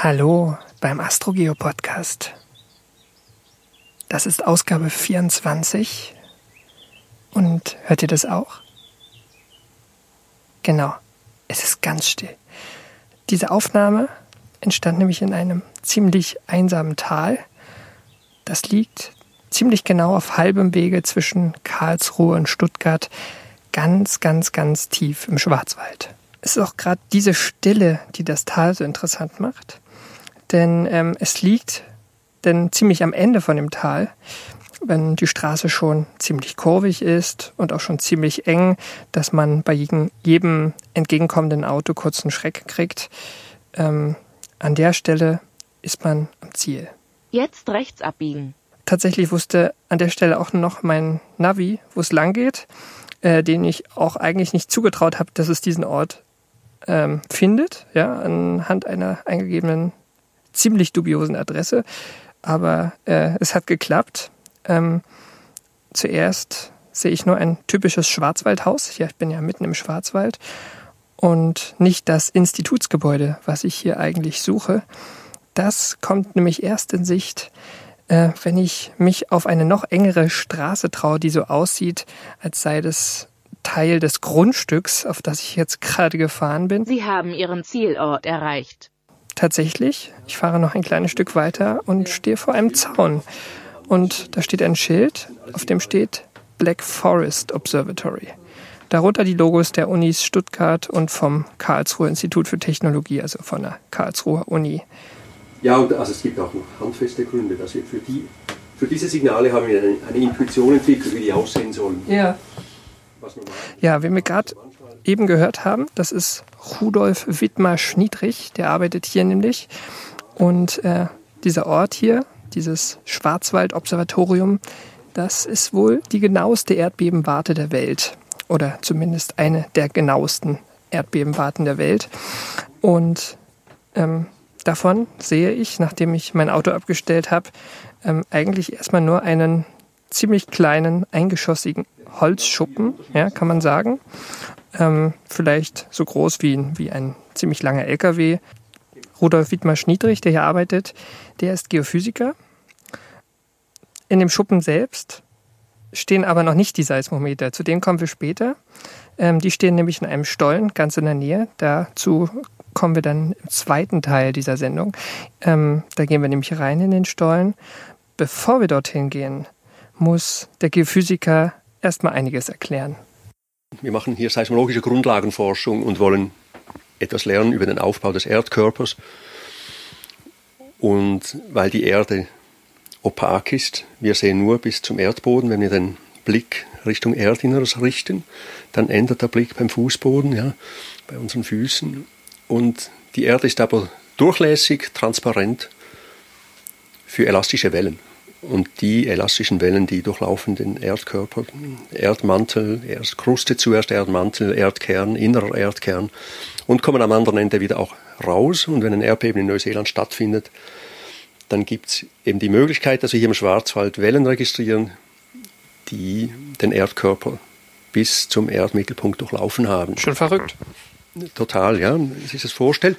Hallo beim Astrogeo Podcast. Das ist Ausgabe 24. Und hört ihr das auch? Genau, es ist ganz still. Diese Aufnahme entstand nämlich in einem ziemlich einsamen Tal. Das liegt ziemlich genau auf halbem Wege zwischen Karlsruhe und Stuttgart, ganz, ganz, ganz tief im Schwarzwald. Es ist auch gerade diese Stille, die das Tal so interessant macht. Denn ähm, es liegt denn ziemlich am Ende von dem Tal, wenn die Straße schon ziemlich kurvig ist und auch schon ziemlich eng, dass man bei jedem, jedem entgegenkommenden Auto kurz einen Schreck kriegt. Ähm, an der Stelle ist man am Ziel. Jetzt rechts abbiegen. Tatsächlich wusste an der Stelle auch noch mein Navi, wo es lang geht, äh, den ich auch eigentlich nicht zugetraut habe, dass es diesen Ort ähm, findet, ja, anhand einer eingegebenen ziemlich dubiosen Adresse. Aber äh, es hat geklappt. Ähm, zuerst sehe ich nur ein typisches Schwarzwaldhaus. Ja, ich bin ja mitten im Schwarzwald. Und nicht das Institutsgebäude, was ich hier eigentlich suche. Das kommt nämlich erst in Sicht, äh, wenn ich mich auf eine noch engere Straße traue, die so aussieht, als sei das Teil des Grundstücks, auf das ich jetzt gerade gefahren bin. Sie haben Ihren Zielort erreicht. Tatsächlich, ich fahre noch ein kleines Stück weiter und stehe vor einem Zaun. Und da steht ein Schild, auf dem steht Black Forest Observatory. Darunter die Logos der Unis Stuttgart und vom Karlsruher Institut für Technologie, also von der Karlsruher Uni. Ja, und also es gibt auch noch handfeste Gründe. Also für, die, für diese Signale haben wir eine, eine Intuition entwickelt, wie die aussehen sollen. Ja. Ja, wie wir gerade eben gehört haben, das ist Rudolf Wittmar-Schniedrich, der arbeitet hier nämlich. Und äh, dieser Ort hier, dieses Schwarzwald-Observatorium, das ist wohl die genaueste Erdbebenwarte der Welt. Oder zumindest eine der genauesten Erdbebenwarten der Welt. Und ähm, davon sehe ich, nachdem ich mein Auto abgestellt habe, ähm, eigentlich erstmal nur einen ziemlich kleinen, eingeschossigen Holzschuppen, ja, kann man sagen. Ähm, vielleicht so groß wie, wie ein ziemlich langer LKW. Rudolf Wittmar-Schniedrich, der hier arbeitet, der ist Geophysiker. In dem Schuppen selbst stehen aber noch nicht die Seismometer. Zu denen kommen wir später. Ähm, die stehen nämlich in einem Stollen ganz in der Nähe. Dazu kommen wir dann im zweiten Teil dieser Sendung. Ähm, da gehen wir nämlich rein in den Stollen. Bevor wir dorthin gehen, muss der Geophysiker erstmal einiges erklären. Wir machen hier seismologische Grundlagenforschung und wollen etwas lernen über den Aufbau des Erdkörpers. Und weil die Erde opak ist, wir sehen nur bis zum Erdboden, wenn wir den Blick Richtung Erdinneres richten, dann ändert der Blick beim Fußboden, ja, bei unseren Füßen. Und die Erde ist aber durchlässig, transparent für elastische Wellen. Und die elastischen Wellen, die durchlaufen den Erdkörper, Erdmantel, erst Kruste zuerst, Erdmantel, Erdkern, innerer Erdkern und kommen am anderen Ende wieder auch raus. Und wenn ein Erdbeben in Neuseeland stattfindet, dann gibt es eben die Möglichkeit, dass wir hier im Schwarzwald Wellen registrieren, die den Erdkörper bis zum Erdmittelpunkt durchlaufen haben. Schon verrückt. Total, ja, sich das vorstellt.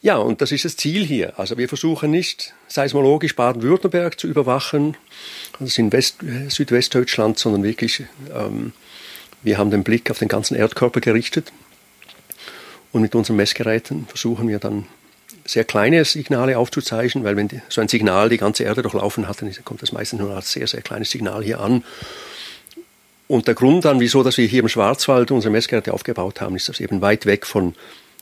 Ja, und das ist das Ziel hier. Also wir versuchen nicht seismologisch Baden-Württemberg zu überwachen, also in West, Südwestdeutschland, sondern wirklich, ähm, wir haben den Blick auf den ganzen Erdkörper gerichtet und mit unseren Messgeräten versuchen wir dann sehr kleine Signale aufzuzeichnen, weil wenn die, so ein Signal die ganze Erde durchlaufen hat, dann kommt das meistens nur als sehr, sehr kleines Signal hier an. Und der Grund dann, wieso dass wir hier im Schwarzwald unsere Messgeräte aufgebaut haben, ist, dass eben weit weg von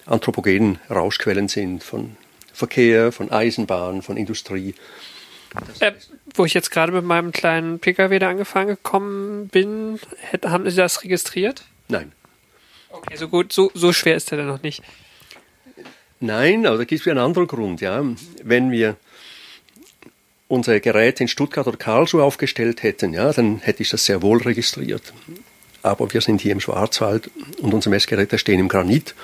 anthropogenen Rauschquellen sind, von Verkehr, von Eisenbahn, von Industrie. Äh, wo ich jetzt gerade mit meinem kleinen Pkw da angefangen gekommen bin, haben Sie das registriert? Nein. Okay, so gut, so, so schwer ist der dann noch nicht. Nein, aber da gibt es einen anderen Grund. Ja. Wenn wir unsere Geräte in Stuttgart oder Karlsruhe aufgestellt hätten, ja, dann hätte ich das sehr wohl registriert. Aber wir sind hier im Schwarzwald und unsere Messgeräte stehen im Granit.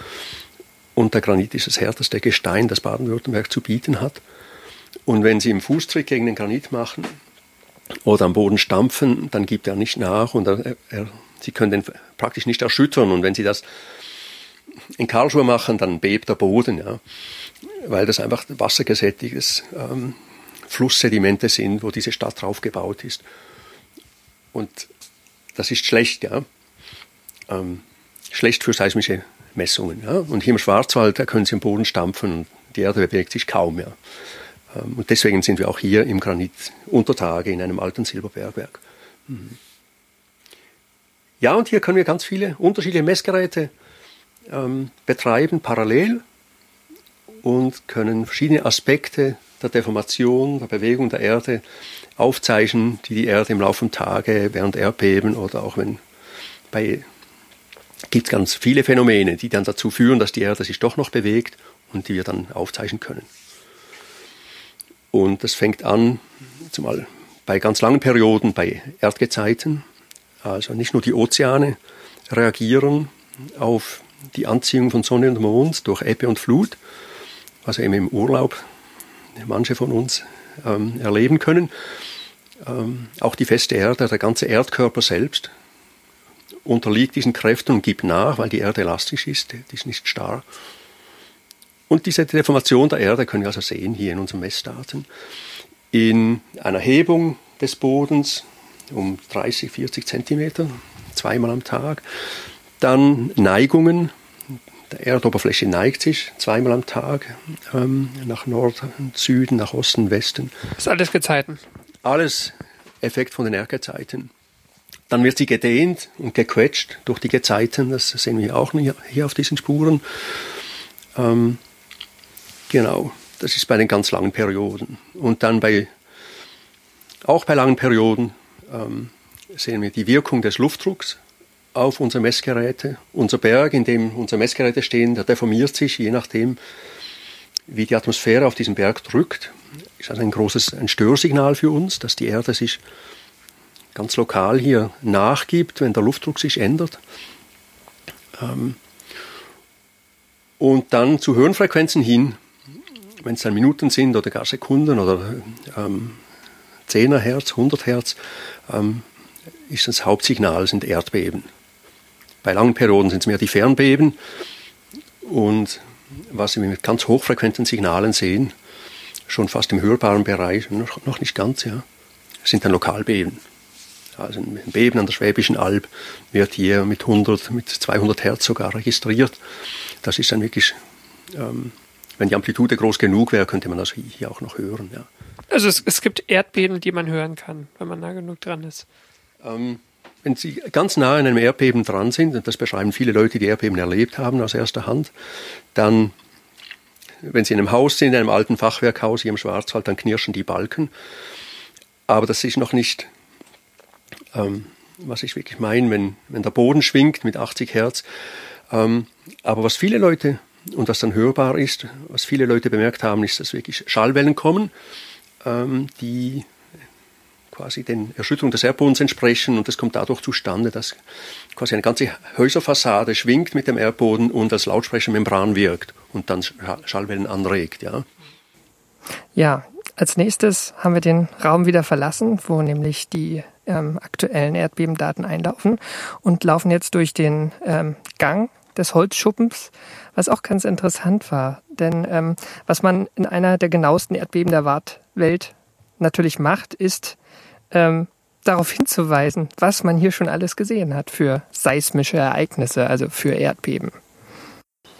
Und der Granit ist das härteste Gestein, das Baden-Württemberg zu bieten hat. Und wenn Sie im Fußtritt gegen den Granit machen oder am Boden stampfen, dann gibt er nicht nach und er, er, Sie können den praktisch nicht erschüttern. Und wenn Sie das in Karlsruhe machen, dann bebt der Boden. Ja. weil das einfach wassergesättigtes ähm, Flusssedimente sind, wo diese Stadt drauf gebaut ist. Und das ist schlecht, ja. Ähm, schlecht für seismische Messungen. Ja. Und hier im Schwarzwald, da können Sie im Boden stampfen und die Erde bewegt sich kaum. Ja. Ähm, und deswegen sind wir auch hier im Granit unter Tage in einem alten Silberbergwerk. Mhm. Ja, und hier können wir ganz viele unterschiedliche Messgeräte ähm, betreiben, parallel, und können verschiedene Aspekte der Deformation, der Bewegung der Erde aufzeichnen, die die Erde im Laufe der Tage während Erdbeben oder auch wenn bei gibt es ganz viele Phänomene, die dann dazu führen, dass die Erde sich doch noch bewegt und die wir dann aufzeichnen können. Und das fängt an, zumal bei ganz langen Perioden, bei Erdgezeiten, also nicht nur die Ozeane reagieren auf die Anziehung von Sonne und Mond durch Ebbe und Flut, was eben im Urlaub manche von uns ähm, erleben können. Ähm, auch die feste Erde, der ganze Erdkörper selbst unterliegt diesen Kräften und gibt nach, weil die Erde elastisch ist, die ist nicht starr. Und diese Deformation der Erde können wir also sehen hier in unseren Messdaten. In einer Hebung des Bodens um 30, 40 Zentimeter, zweimal am Tag. Dann Neigungen, der Erdoberfläche neigt sich zweimal am Tag ähm, nach Norden, Süden, nach Osten, Westen. Das ist alles Gezeiten. Alles Effekt von den Erdgezeiten. Dann wird sie gedehnt und gequetscht durch die Gezeiten, das sehen wir auch hier auf diesen Spuren. Ähm, genau, das ist bei den ganz langen Perioden. Und dann bei, auch bei langen Perioden ähm, sehen wir die Wirkung des Luftdrucks auf unsere Messgeräte. Unser Berg, in dem unsere Messgeräte stehen, der deformiert sich, je nachdem, wie die Atmosphäre auf diesen Berg drückt. Ist also ein großes ein Störsignal für uns, dass die Erde sich ganz lokal hier nachgibt, wenn der Luftdruck sich ändert. Ähm, und dann zu höheren Frequenzen hin, wenn es dann Minuten sind oder gar Sekunden oder ähm, 10er Hertz, 100 Hertz, ähm, ist das Hauptsignal, sind Erdbeben. Bei langen Perioden sind es mehr die Fernbeben. Und was wir mit ganz hochfrequenten Signalen sehen, schon fast im hörbaren Bereich, noch, nicht ganz, ja, sind dann Lokalbeben. Also ein Beben an der Schwäbischen Alb wird hier mit 100, mit 200 Hertz sogar registriert. Das ist dann wirklich, ähm, wenn die Amplitude groß genug wäre, könnte man das hier auch noch hören. Ja. Also es, es gibt Erdbeben, die man hören kann, wenn man nah genug dran ist. Ähm, wenn Sie ganz nah an einem Erdbeben dran sind, und das beschreiben viele Leute, die Erdbeben erlebt haben aus erster Hand, dann, wenn Sie in einem Haus sind, in einem alten Fachwerkhaus hier im Schwarzwald, dann knirschen die Balken. Aber das ist noch nicht, ähm, was ich wirklich meine, wenn, wenn der Boden schwingt mit 80 Hertz. Ähm, aber was viele Leute, und was dann hörbar ist, was viele Leute bemerkt haben, ist, dass wirklich Schallwellen kommen, ähm, die quasi den Erschütterungen des Erdbodens entsprechen und das kommt dadurch zustande, dass quasi eine ganze Häuserfassade schwingt mit dem Erdboden und als Lautsprechermembran wirkt und dann Schallwellen anregt. Ja. ja, als nächstes haben wir den Raum wieder verlassen, wo nämlich die ähm, aktuellen Erdbebendaten einlaufen und laufen jetzt durch den ähm, Gang des Holzschuppens, was auch ganz interessant war. Denn ähm, was man in einer der genauesten Erdbeben der Welt natürlich macht, ist ähm, darauf hinzuweisen, was man hier schon alles gesehen hat für seismische Ereignisse, also für Erdbeben.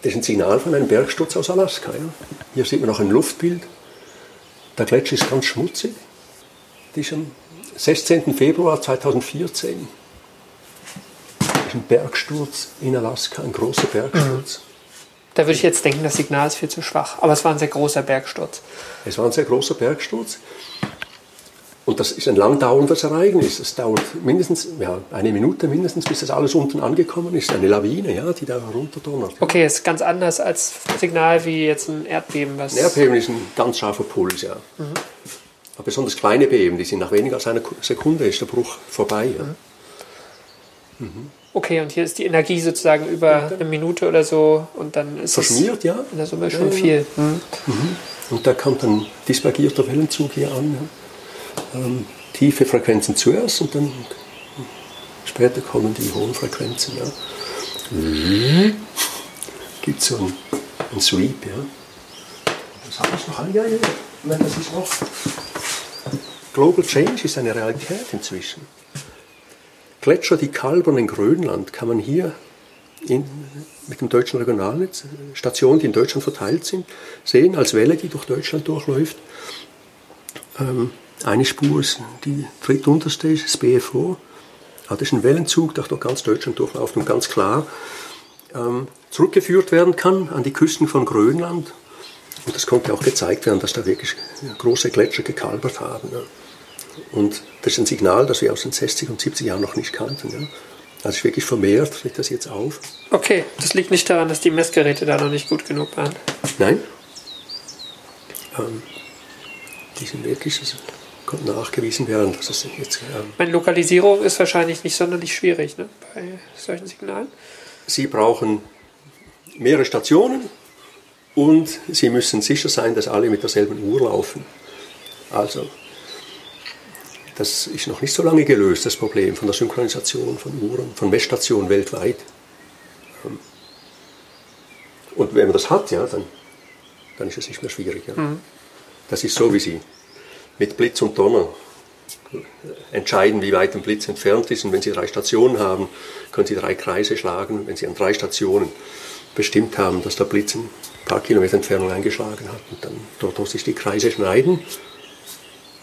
Das ist ein Signal von einem Bergsturz aus Alaska. Ja. Hier sieht man noch ein Luftbild. Der Gletscher ist ganz schmutzig. Das ist am 16. Februar 2014. Das ist ein Bergsturz in Alaska, ein großer Bergsturz. Mhm. Da würde ich jetzt denken, das Signal ist viel zu schwach. Aber es war ein sehr großer Bergsturz. Es war ein sehr großer Bergsturz. Und das ist ein lang dauerndes Ereignis. Es dauert mindestens ja, eine Minute mindestens, bis das alles unten angekommen ist. Eine Lawine, ja, die da runterdonnert. Okay, ist ganz anders als Signal wie jetzt ein Erdbeben. Was ein Erdbeben ist ein ganz scharfer Puls, ja. Mhm. Aber besonders kleine Beben, die sind nach weniger als einer Sekunde ist der Bruch vorbei. Ja. Mhm. Mhm. Okay, und hier ist die Energie sozusagen über eine Minute oder so und dann ist Verschmiert, es ja. in der Summe schon ja, viel. Mhm. Und da kommt ein dispergierter Wellenzug hier an. Ähm, tiefe Frequenzen zuerst und dann später kommen die hohen Frequenzen. Ja. Mhm. Gibt so einen, einen Sweep. Ja. das habe ich noch ja, Nein, das ist noch. Global Change ist eine Realität inzwischen. Gletscher, die kalbern in Grönland, kann man hier in, mit dem deutschen Regionalnetz, Stationen, die in Deutschland verteilt sind, sehen, als Welle, die durch Deutschland durchläuft. Ähm, eine Spur ist die drittunterste, ist das BFO. Ah, das ist ein Wellenzug, der durch ganz Deutschland durchläuft und ganz klar ähm, zurückgeführt werden kann an die Küsten von Grönland. Und das konnte auch gezeigt werden, dass da wirklich große Gletscher gekalbert haben. Ja. Und das ist ein Signal, das wir aus den 60 und 70 Jahren noch nicht kannten. Ja. Also ist wirklich vermehrt, fällt das jetzt auf. Okay, das liegt nicht daran, dass die Messgeräte da noch nicht gut genug waren. Nein. Ähm, die sind wirklich, konnte nachgewiesen werden, dass es jetzt. Ähm, Meine Lokalisierung ist wahrscheinlich nicht sonderlich schwierig ne, bei solchen Signalen. Sie brauchen mehrere Stationen und Sie müssen sicher sein, dass alle mit derselben Uhr laufen. Also das ist noch nicht so lange gelöst, das Problem von der Synchronisation von Uhren, von Messstationen weltweit. Ähm, und wenn man das hat, ja, dann, dann ist es nicht mehr schwierig. Ja. Mhm. Das ist so, wie Sie mit Blitz und Donner entscheiden, wie weit ein Blitz entfernt ist. Und wenn Sie drei Stationen haben, können Sie drei Kreise schlagen. Wenn Sie an drei Stationen bestimmt haben, dass der Blitz ein paar Kilometer Entfernung eingeschlagen hat und dann dort, wo sich die Kreise schneiden,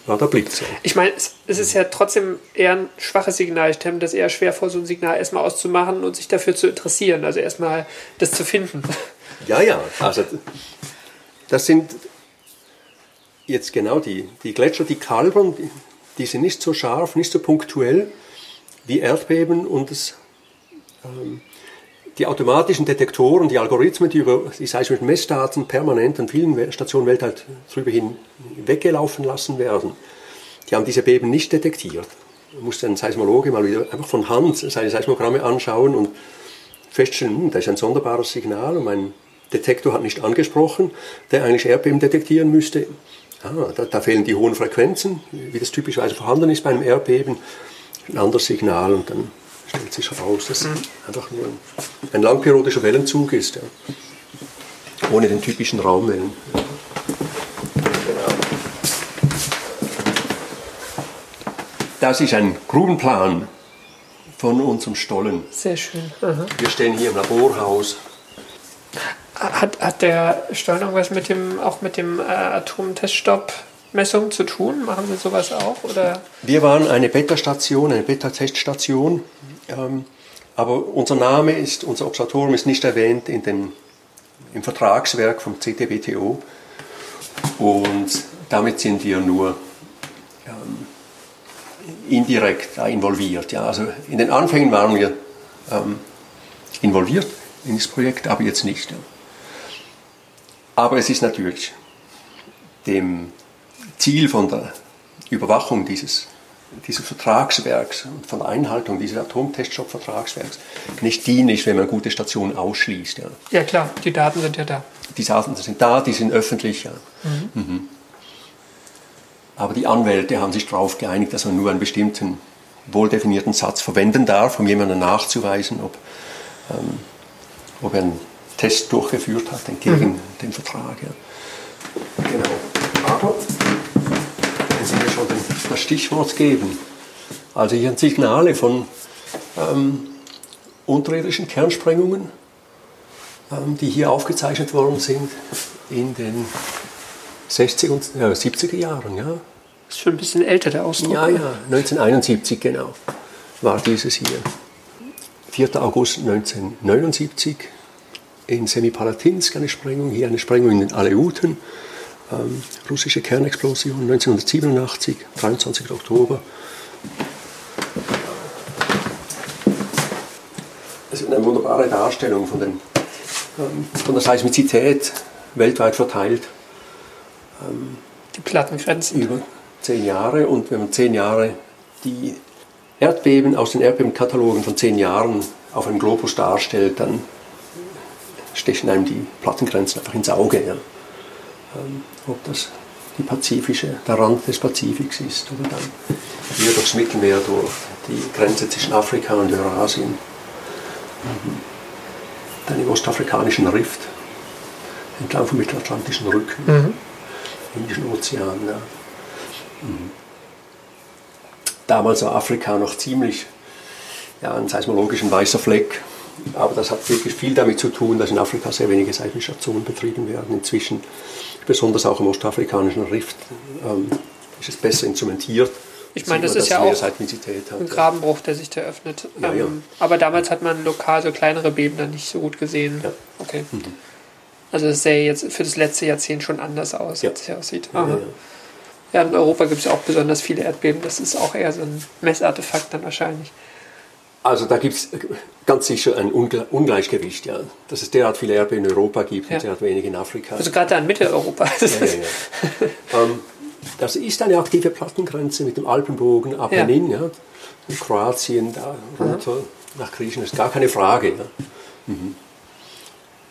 war der Blitz. Ich meine, es, es, ist ja trotzdem eher ein schwaches Signal. Ich stelle mir das eher schwer vor, so ein Signal erstmal auszumachen und sich dafür zu interessieren. Also erstmal das zu finden. Ja, ja. Also das sind jetzt genau die, die Gletscher, die kalbern, die, die sind nicht so scharf, nicht so punktuell wie Erdbeben und das, ähm, die automatischen Detektoren, die Algorithmen, die über die seismischen Messdaten permanent an vielen Stationen weltweit drüber hin weggelaufen lassen werden, die haben diese Beben nicht detektiert. Man musste ein Seismologe mal wieder einfach von Hand seine Seismogramme anschauen und feststellen, hm, da ist ein sonderbares Signal und mein Detektor hat nicht angesprochen, der eigentlich Erdbeben detektieren müsste. Ah, da, da, fehlen die hohen Frequenzen, wie das typischerweise vorhanden ist bei einem Erdbeben. Ein anderes Signal und dann stellt sich heraus, dass mhm. einfach nur ein, ein langperiodischer Wellenzug ist, ja. ohne den typischen Raumwellen. Das ist ein Grubenplan von unserem Stollen. Sehr schön. Aha. Wir stehen hier im Laborhaus. Hat, hat der Stollen irgendwas mit dem, auch mit dem äh, Atomteststopp Messungen zu tun? Machen Sie sowas auch? Oder? Wir waren eine Beta-Station, eine Beta-Teststation ähm, aber unser Name ist, unser Observatorium ist nicht erwähnt in den, im Vertragswerk vom CTBTO und damit sind wir nur ähm, indirekt involviert. Ja. Also in den Anfängen waren wir ähm, involviert in das Projekt, aber jetzt nicht. Ja. Aber es ist natürlich dem Ziel von der Überwachung dieses dieses Vertragswerks und von der Einhaltung dieses Atomteststopp-Vertragswerks nicht dienlich, wenn man gute Stationen ausschließt. Ja. ja klar, die Daten sind ja da. Die Daten sind da, die sind öffentlich. Ja. Mhm. Mhm. Aber die Anwälte haben sich darauf geeinigt, dass man nur einen bestimmten wohldefinierten Satz verwenden darf, um jemandem nachzuweisen, ob, ähm, ob er einen Test durchgeführt hat entgegen mhm. dem Vertrag. Ja. Genau. Aber das Stichwort geben. Also hier sind Signale von ähm, unterirdischen Kernsprengungen, ähm, die hier aufgezeichnet worden sind in den 60er und äh, 70er Jahren. Ja. Das ist schon ein bisschen älter, der Ausdruck. Ja, ja, 1971 genau war dieses hier. 4. August 1979 in Semipalatinsk eine Sprengung, hier eine Sprengung in den Aleuten ähm, russische Kernexplosion 1987, 23. Oktober. Es ist eine wunderbare Darstellung von, den, ähm, von der Seismizität weltweit verteilt. Ähm, die Plattengrenzen. Über zehn Jahre und wenn man zehn Jahre die Erdbeben aus den Erdbebenkatalogen von zehn Jahren auf einem Globus darstellt, dann stechen einem die Plattengrenzen einfach ins Auge. Ja. Ähm, ob das die pazifische, der Rand des Pazifiks ist oder dann hier durchs Mittelmeer durch, die Grenze zwischen Afrika und Eurasien, mhm. dann im ostafrikanischen Rift. entlang vom Mittelatlantischen Rücken, mhm. Indischen Ozean. Ja. Mhm. Damals war Afrika noch ziemlich ja, ein seismologisch weißer Fleck. Aber das hat wirklich viel damit zu tun, dass in Afrika sehr wenige Seismistationen betrieben werden. Inzwischen, besonders auch im ostafrikanischen Rift, ähm, ist es besser instrumentiert. Ich meine, das ist ja auch ein Grabenbruch, der sich da öffnet. Ja, ja. Ähm, aber damals hat man lokal so kleinere Beben dann nicht so gut gesehen. Ja. Okay. Mhm. Also das sähe jetzt für das letzte Jahrzehnt schon anders aus, als es hier aussieht. Ja, ja, in Europa gibt es ja auch besonders viele Erdbeben. Das ist auch eher so ein Messartefakt dann wahrscheinlich. Also da gibt es ganz sicher ein Ungleichgewicht, ja. Dass es derart viele Erdbeben in Europa gibt ja. und derart wenig in Afrika. Also gerade in Mitteleuropa. ja, ja, ähm, das ist eine aktive Plattengrenze mit dem Alpenbogen Apennin, ja. Kroatien da runter mhm. nach Griechenland, ist gar keine Frage. Ja. Mhm.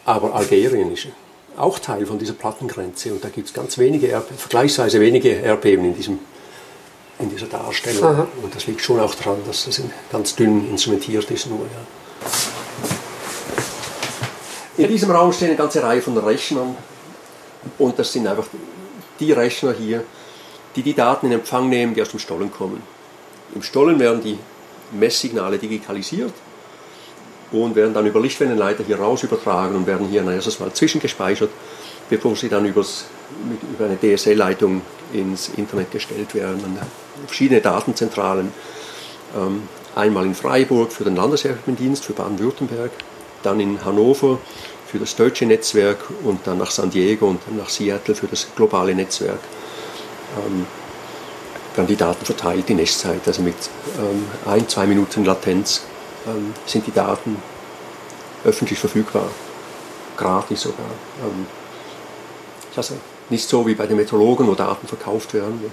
Aber Algerien ist auch Teil von dieser Plattengrenze und da gibt es ganz wenige, Erdbeben, vergleichsweise wenige Erdbeben in diesem in dieser Darstellung. Aha. Und das liegt schon auch daran, dass das ganz dünn instrumentiert ist nur. Ja. In diesem Raum stehen eine ganze Reihe von Rechnern und das sind einfach die Rechner hier, die die Daten in Empfang nehmen, die aus dem Stollen kommen. Im Stollen werden die Messsignale digitalisiert und werden dann über Lichtwellenleiter hier raus übertragen und werden hier erstes Mal zwischengespeichert, bevor sie dann übers, mit, über eine DSL-Leitung ins Internet gestellt werden. Und verschiedene Datenzentralen. Ähm, einmal in Freiburg für den Landesherrendienst für Baden-Württemberg, dann in Hannover für das deutsche Netzwerk und dann nach San Diego und dann nach Seattle für das globale Netzwerk. Ähm, dann die Daten verteilt in Echtzeit, also mit ähm, ein, zwei Minuten Latenz sind die Daten öffentlich verfügbar, gratis sogar. Ähm, also nicht so wie bei den Meteorologen, wo Daten verkauft werden.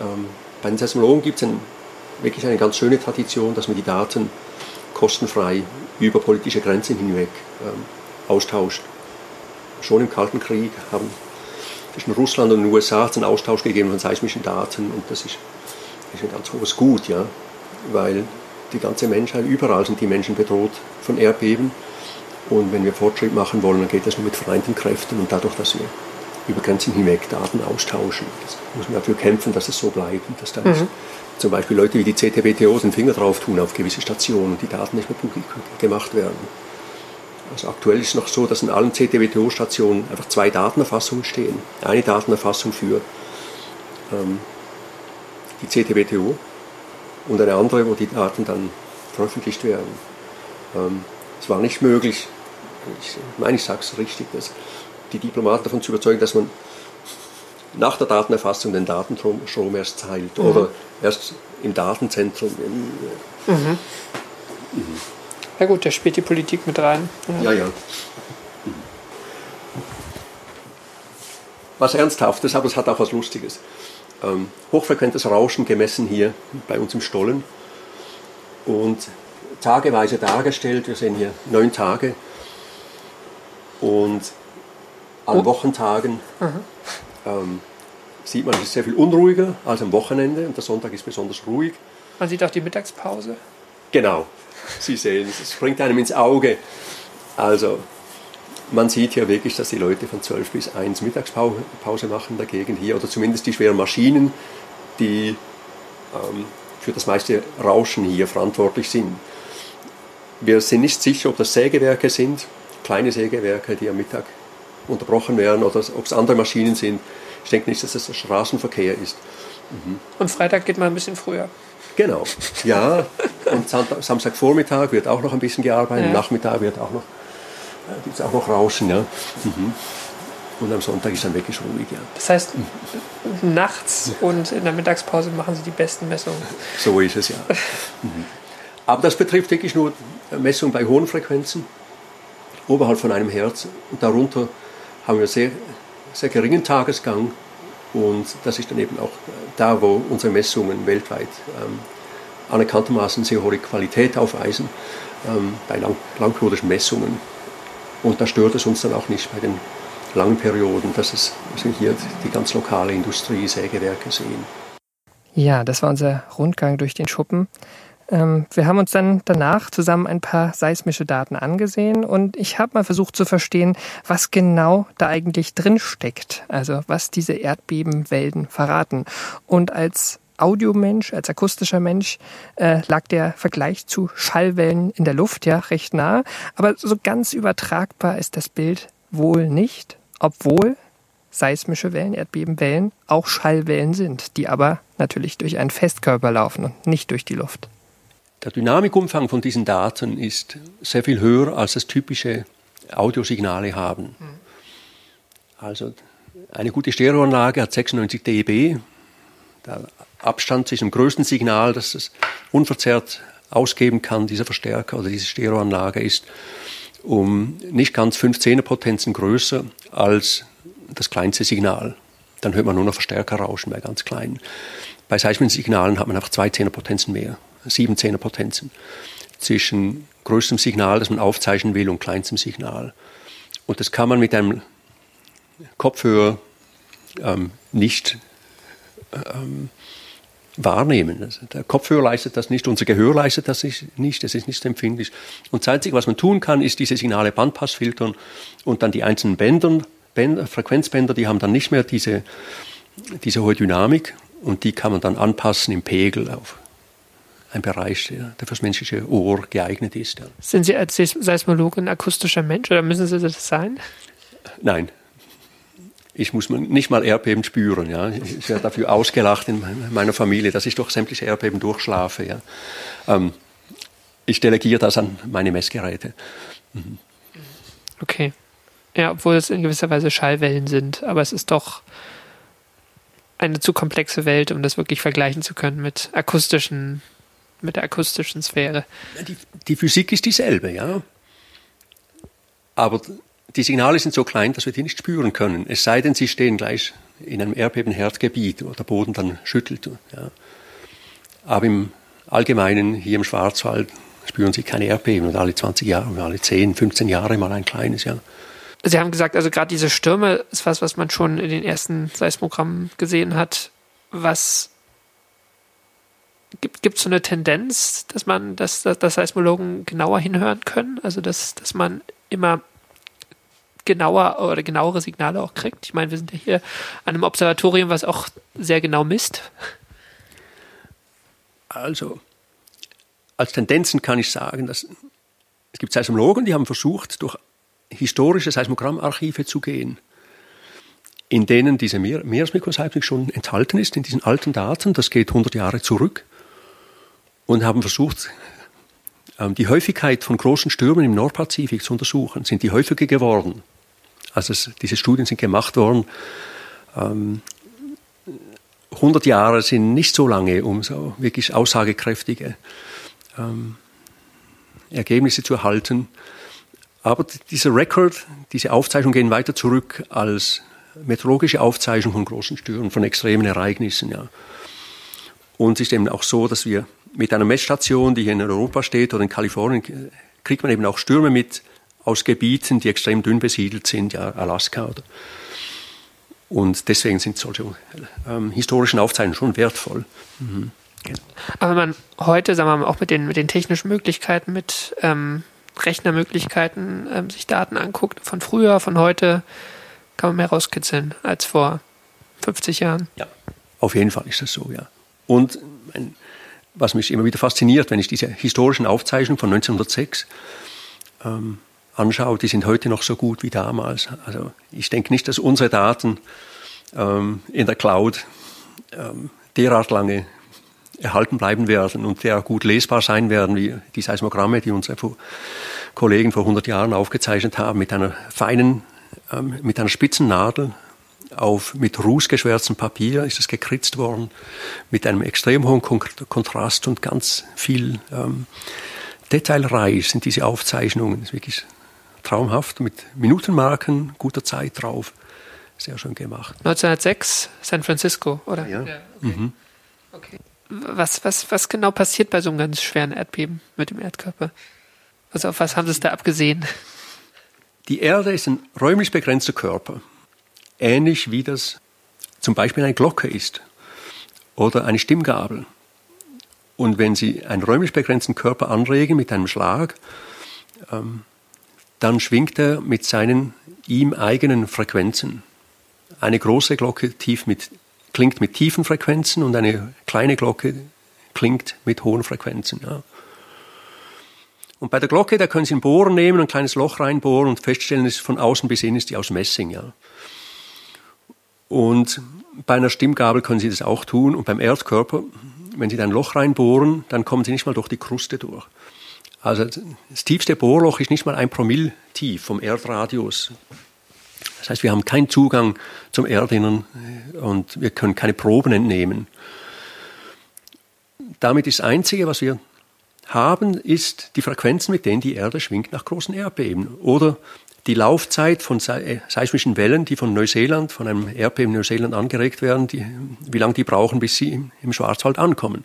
Ähm, bei den Seismologen gibt es ein, wirklich eine ganz schöne Tradition, dass man die Daten kostenfrei über politische Grenzen hinweg ähm, austauscht. Schon im Kalten Krieg haben zwischen Russland und den USA einen Austausch gegeben von seismischen Daten und das ist, ist ein ganz hohes Gut, ja, weil die ganze Menschheit, überall sind die Menschen bedroht von Erdbeben und wenn wir Fortschritt machen wollen, dann geht das nur mit vereinten Kräften und dadurch, dass wir über Grenzen hinweg Daten austauschen. Das muss man dafür kämpfen, dass es so bleibt und dass da mhm. zum Beispiel Leute wie die CTBTO den Finger drauf tun auf gewisse Stationen und die Daten nicht mehr publik gemacht werden. Also aktuell ist es noch so, dass in allen CTBTO-Stationen einfach zwei Datenerfassungen stehen. Eine Datenerfassung für ähm, die CTBTO und eine andere, wo die Daten dann veröffentlicht werden. Ähm, es war nicht möglich, ich meine, ich sage es richtig, dass die Diplomaten davon zu überzeugen, dass man nach der Datenerfassung den Datenstrom erst teilt mhm. oder erst im Datenzentrum. mhm. Mhm. Ja gut, da spielt die Politik mit rein. Ja, ja. ja. Was Ernsthaftes, aber es hat auch was Lustiges. Ähm, hochfrequentes Rauschen gemessen hier bei uns im Stollen und tageweise dargestellt. Wir sehen hier neun Tage und an oh. Wochentagen ähm, sieht man, es ist sehr viel unruhiger als am Wochenende und der Sonntag ist besonders ruhig. Man sieht auch die Mittagspause. Genau, Sie sehen, es springt einem ins Auge. Also man sieht hier wirklich, dass die Leute von 12 bis 1 Mittagspause machen dagegen hier, oder zumindest die schweren Maschinen, die ähm, für das meiste Rauschen hier verantwortlich sind. Wir sind nicht sicher, ob das Sägewerke sind, kleine Sägewerke, die am Mittag unterbrochen werden oder ob es andere Maschinen sind. Ich denke nicht, dass es der Straßenverkehr ist. Mhm. Und Freitag geht man ein bisschen früher. Genau, ja. Und Samstagvormittag wird auch noch ein bisschen gearbeitet, ja. Nachmittag wird auch noch, äh, gibt es auch noch Rauschen. Ja. Mhm. Und am Sonntag ist dann wirklich ruhig. Ja. Das heißt, nachts und in der Mittagspause machen Sie die besten Messungen. So ist es ja. Mhm. Aber das betrifft wirklich nur Messungen bei hohen Frequenzen, oberhalb von einem Herz. Und darunter haben wir sehr, sehr geringen Tagesgang und das ist dann eben auch da, wo unsere Messungen weltweit ähm, anerkanntermaßen sehr hohe Qualität aufweisen, ähm, bei lang, langperiodischen Messungen. Und da stört es uns dann auch nicht bei den langen Perioden, dass es also hier die ganz lokale Industrie, Sägewerke sehen. Ja, das war unser Rundgang durch den Schuppen. Ähm, wir haben uns dann danach zusammen ein paar seismische Daten angesehen und ich habe mal versucht zu verstehen, was genau da eigentlich drin steckt, also was diese Erdbebenwellen verraten. Und als Audiomensch, als akustischer Mensch äh, lag der Vergleich zu Schallwellen in der Luft ja recht nah, aber so ganz übertragbar ist das Bild wohl nicht, obwohl seismische Wellen, Erdbebenwellen auch Schallwellen sind, die aber natürlich durch einen Festkörper laufen und nicht durch die Luft. Der Dynamikumfang von diesen Daten ist sehr viel höher, als das typische Audiosignale haben. Also eine gute Stereoanlage hat 96 dB. Der Abstand zwischen dem größten Signal, das es unverzerrt ausgeben kann, dieser Verstärker oder diese Stereoanlage, ist um nicht ganz 15er Potenzen größer als das kleinste Signal. Dann hört man nur noch Verstärker rauschen bei ganz kleinen. Bei seismischen Signalen hat man einfach zwei Zehnerpotenzen mehr sieben Zehnerpotenzen zwischen größtem Signal, das man aufzeichnen will, und kleinstem Signal. Und das kann man mit einem Kopfhörer ähm, nicht ähm, wahrnehmen. Also der Kopfhörer leistet das nicht, unser Gehör leistet das nicht, das ist nicht empfindlich. Und das Einzige, was man tun kann, ist diese Signale Bandpass filtern und dann die einzelnen Bänder, Bänder, Frequenzbänder, die haben dann nicht mehr diese, diese hohe Dynamik und die kann man dann anpassen im Pegel auf ein Bereich, der, der fürs menschliche Ohr geeignet ist. Sind Sie als Seismologe ein akustischer Mensch oder müssen Sie das sein? Nein. Ich muss nicht mal Erdbeben spüren. Ja. Ich werde dafür ausgelacht in meiner Familie, dass ich doch sämtliche Erdbeben durchschlafe. Ja. Ähm, ich delegiere das an meine Messgeräte. Mhm. Okay. Ja, obwohl es in gewisser Weise Schallwellen sind, aber es ist doch eine zu komplexe Welt, um das wirklich vergleichen zu können mit akustischen mit der akustischen Sphäre. Die, die Physik ist dieselbe, ja. Aber die Signale sind so klein, dass wir die nicht spüren können. Es sei denn, sie stehen gleich in einem Erdbebenherdgebiet, wo der Boden dann schüttelt. Ja. Aber im Allgemeinen hier im Schwarzwald spüren sie keine Erdbeben und alle 20 Jahre, alle 10, 15 Jahre mal ein kleines, ja. Sie haben gesagt, also gerade diese Stürme ist was, was man schon in den ersten Seismogrammen gesehen hat, was gibt es so eine Tendenz, dass man, dass, dass, dass Seismologen genauer hinhören können? Also dass, dass man immer genauer oder genauere Signale auch kriegt? Ich meine, wir sind ja hier an einem Observatorium, was auch sehr genau misst. Also, als Tendenzen kann ich sagen, dass es gibt Seismologen, die haben versucht, durch historische Seismogrammarchive zu gehen, in denen diese Meeresmikroseismik schon enthalten ist, in diesen alten Daten. Das geht 100 Jahre zurück und haben versucht, ähm, die Häufigkeit von großen Stürmen im Nordpazifik zu untersuchen. Sind die häufiger geworden? Also es, diese Studien sind gemacht worden. Ähm, 100 Jahre sind nicht so lange, um so wirklich aussagekräftige ähm, Ergebnisse zu erhalten. Aber dieser Record, diese Aufzeichnungen gehen weiter zurück als meteorologische Aufzeichnung von großen Stürmen, von extremen Ereignissen. Ja. Und es ist eben auch so, dass wir mit einer Messstation, die hier in Europa steht oder in Kalifornien, kriegt man eben auch Stürme mit aus Gebieten, die extrem dünn besiedelt sind, ja, Alaska oder. Und deswegen sind solche ähm, historischen Aufzeichnungen schon wertvoll. Mhm. Aber wenn man heute, sagen wir mal, auch mit den, mit den technischen Möglichkeiten, mit ähm, Rechnermöglichkeiten ähm, sich Daten anguckt, von früher, von heute, kann man mehr rauskitzeln als vor 50 Jahren. Ja, auf jeden Fall ist das so, ja. Und ein, was mich immer wieder fasziniert, wenn ich diese historischen Aufzeichnungen von 1906 ähm, anschaue, die sind heute noch so gut wie damals. Also ich denke nicht, dass unsere Daten ähm, in der Cloud ähm, derart lange erhalten bleiben werden und derart gut lesbar sein werden wie die Seismogramme, die unsere Kollegen vor 100 Jahren aufgezeichnet haben, mit einer feinen, ähm, mit einer spitzen Nadel auf mit rußgeschwärztem Papier ist es gekritzt worden, mit einem extrem hohen Kontrast und ganz viel ähm, detailreich sind diese Aufzeichnungen. Das ist wirklich traumhaft, mit Minutenmarken, guter Zeit drauf. Sehr schön gemacht. 1906, San Francisco, oder? Ja. ja okay. Mhm. okay. Was, was, was genau passiert bei so einem ganz schweren Erdbeben mit dem Erdkörper? Also auf was haben Sie es da abgesehen? Die Erde ist ein räumlich begrenzter Körper ähnlich wie das zum Beispiel eine Glocke ist oder eine Stimmgabel. Und wenn Sie einen räumlich begrenzten Körper anregen mit einem Schlag, ähm, dann schwingt er mit seinen ihm eigenen Frequenzen. Eine große Glocke mit, klingt mit tiefen Frequenzen und eine kleine Glocke klingt mit hohen Frequenzen. Ja. Und bei der Glocke, da können Sie einen Bohrer nehmen, ein kleines Loch reinbohren und feststellen, dass von außen bis innen ist die aus Messing. Ja. Und bei einer Stimmgabel können Sie das auch tun. Und beim Erdkörper, wenn Sie da ein Loch reinbohren, dann kommen Sie nicht mal durch die Kruste durch. Also das tiefste Bohrloch ist nicht mal ein Promille tief vom Erdradius. Das heißt, wir haben keinen Zugang zum Erdinnern und wir können keine Proben entnehmen. Damit ist das Einzige, was wir haben, ist die Frequenzen, mit denen die Erde schwingt nach großen Erdbeben. Oder die Laufzeit von äh, seismischen Wellen, die von Neuseeland, von einem Erdbeben in Neuseeland angeregt werden, die, wie lange die brauchen, bis sie im, Schwarzwald ankommen.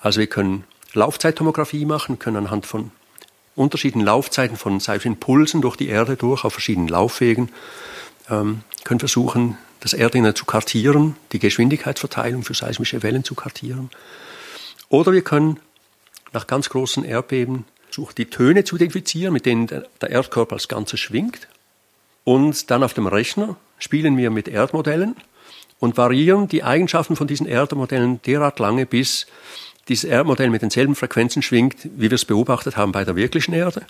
Also wir können Laufzeittomographie machen, können anhand von unterschiedlichen Laufzeiten von seismischen Pulsen durch die Erde durch, auf verschiedenen Laufwegen, ähm, können versuchen, das Erdinnere zu kartieren, die Geschwindigkeitsverteilung für seismische Wellen zu kartieren. Oder wir können nach ganz großen Erdbeben suchen, die Töne zu identifizieren, mit denen der Erdkörper als Ganzes schwingt. Und dann auf dem Rechner spielen wir mit Erdmodellen und variieren die Eigenschaften von diesen Erdmodellen derart lange, bis dieses Erdmodell mit denselben Frequenzen schwingt, wie wir es beobachtet haben bei der wirklichen Erde.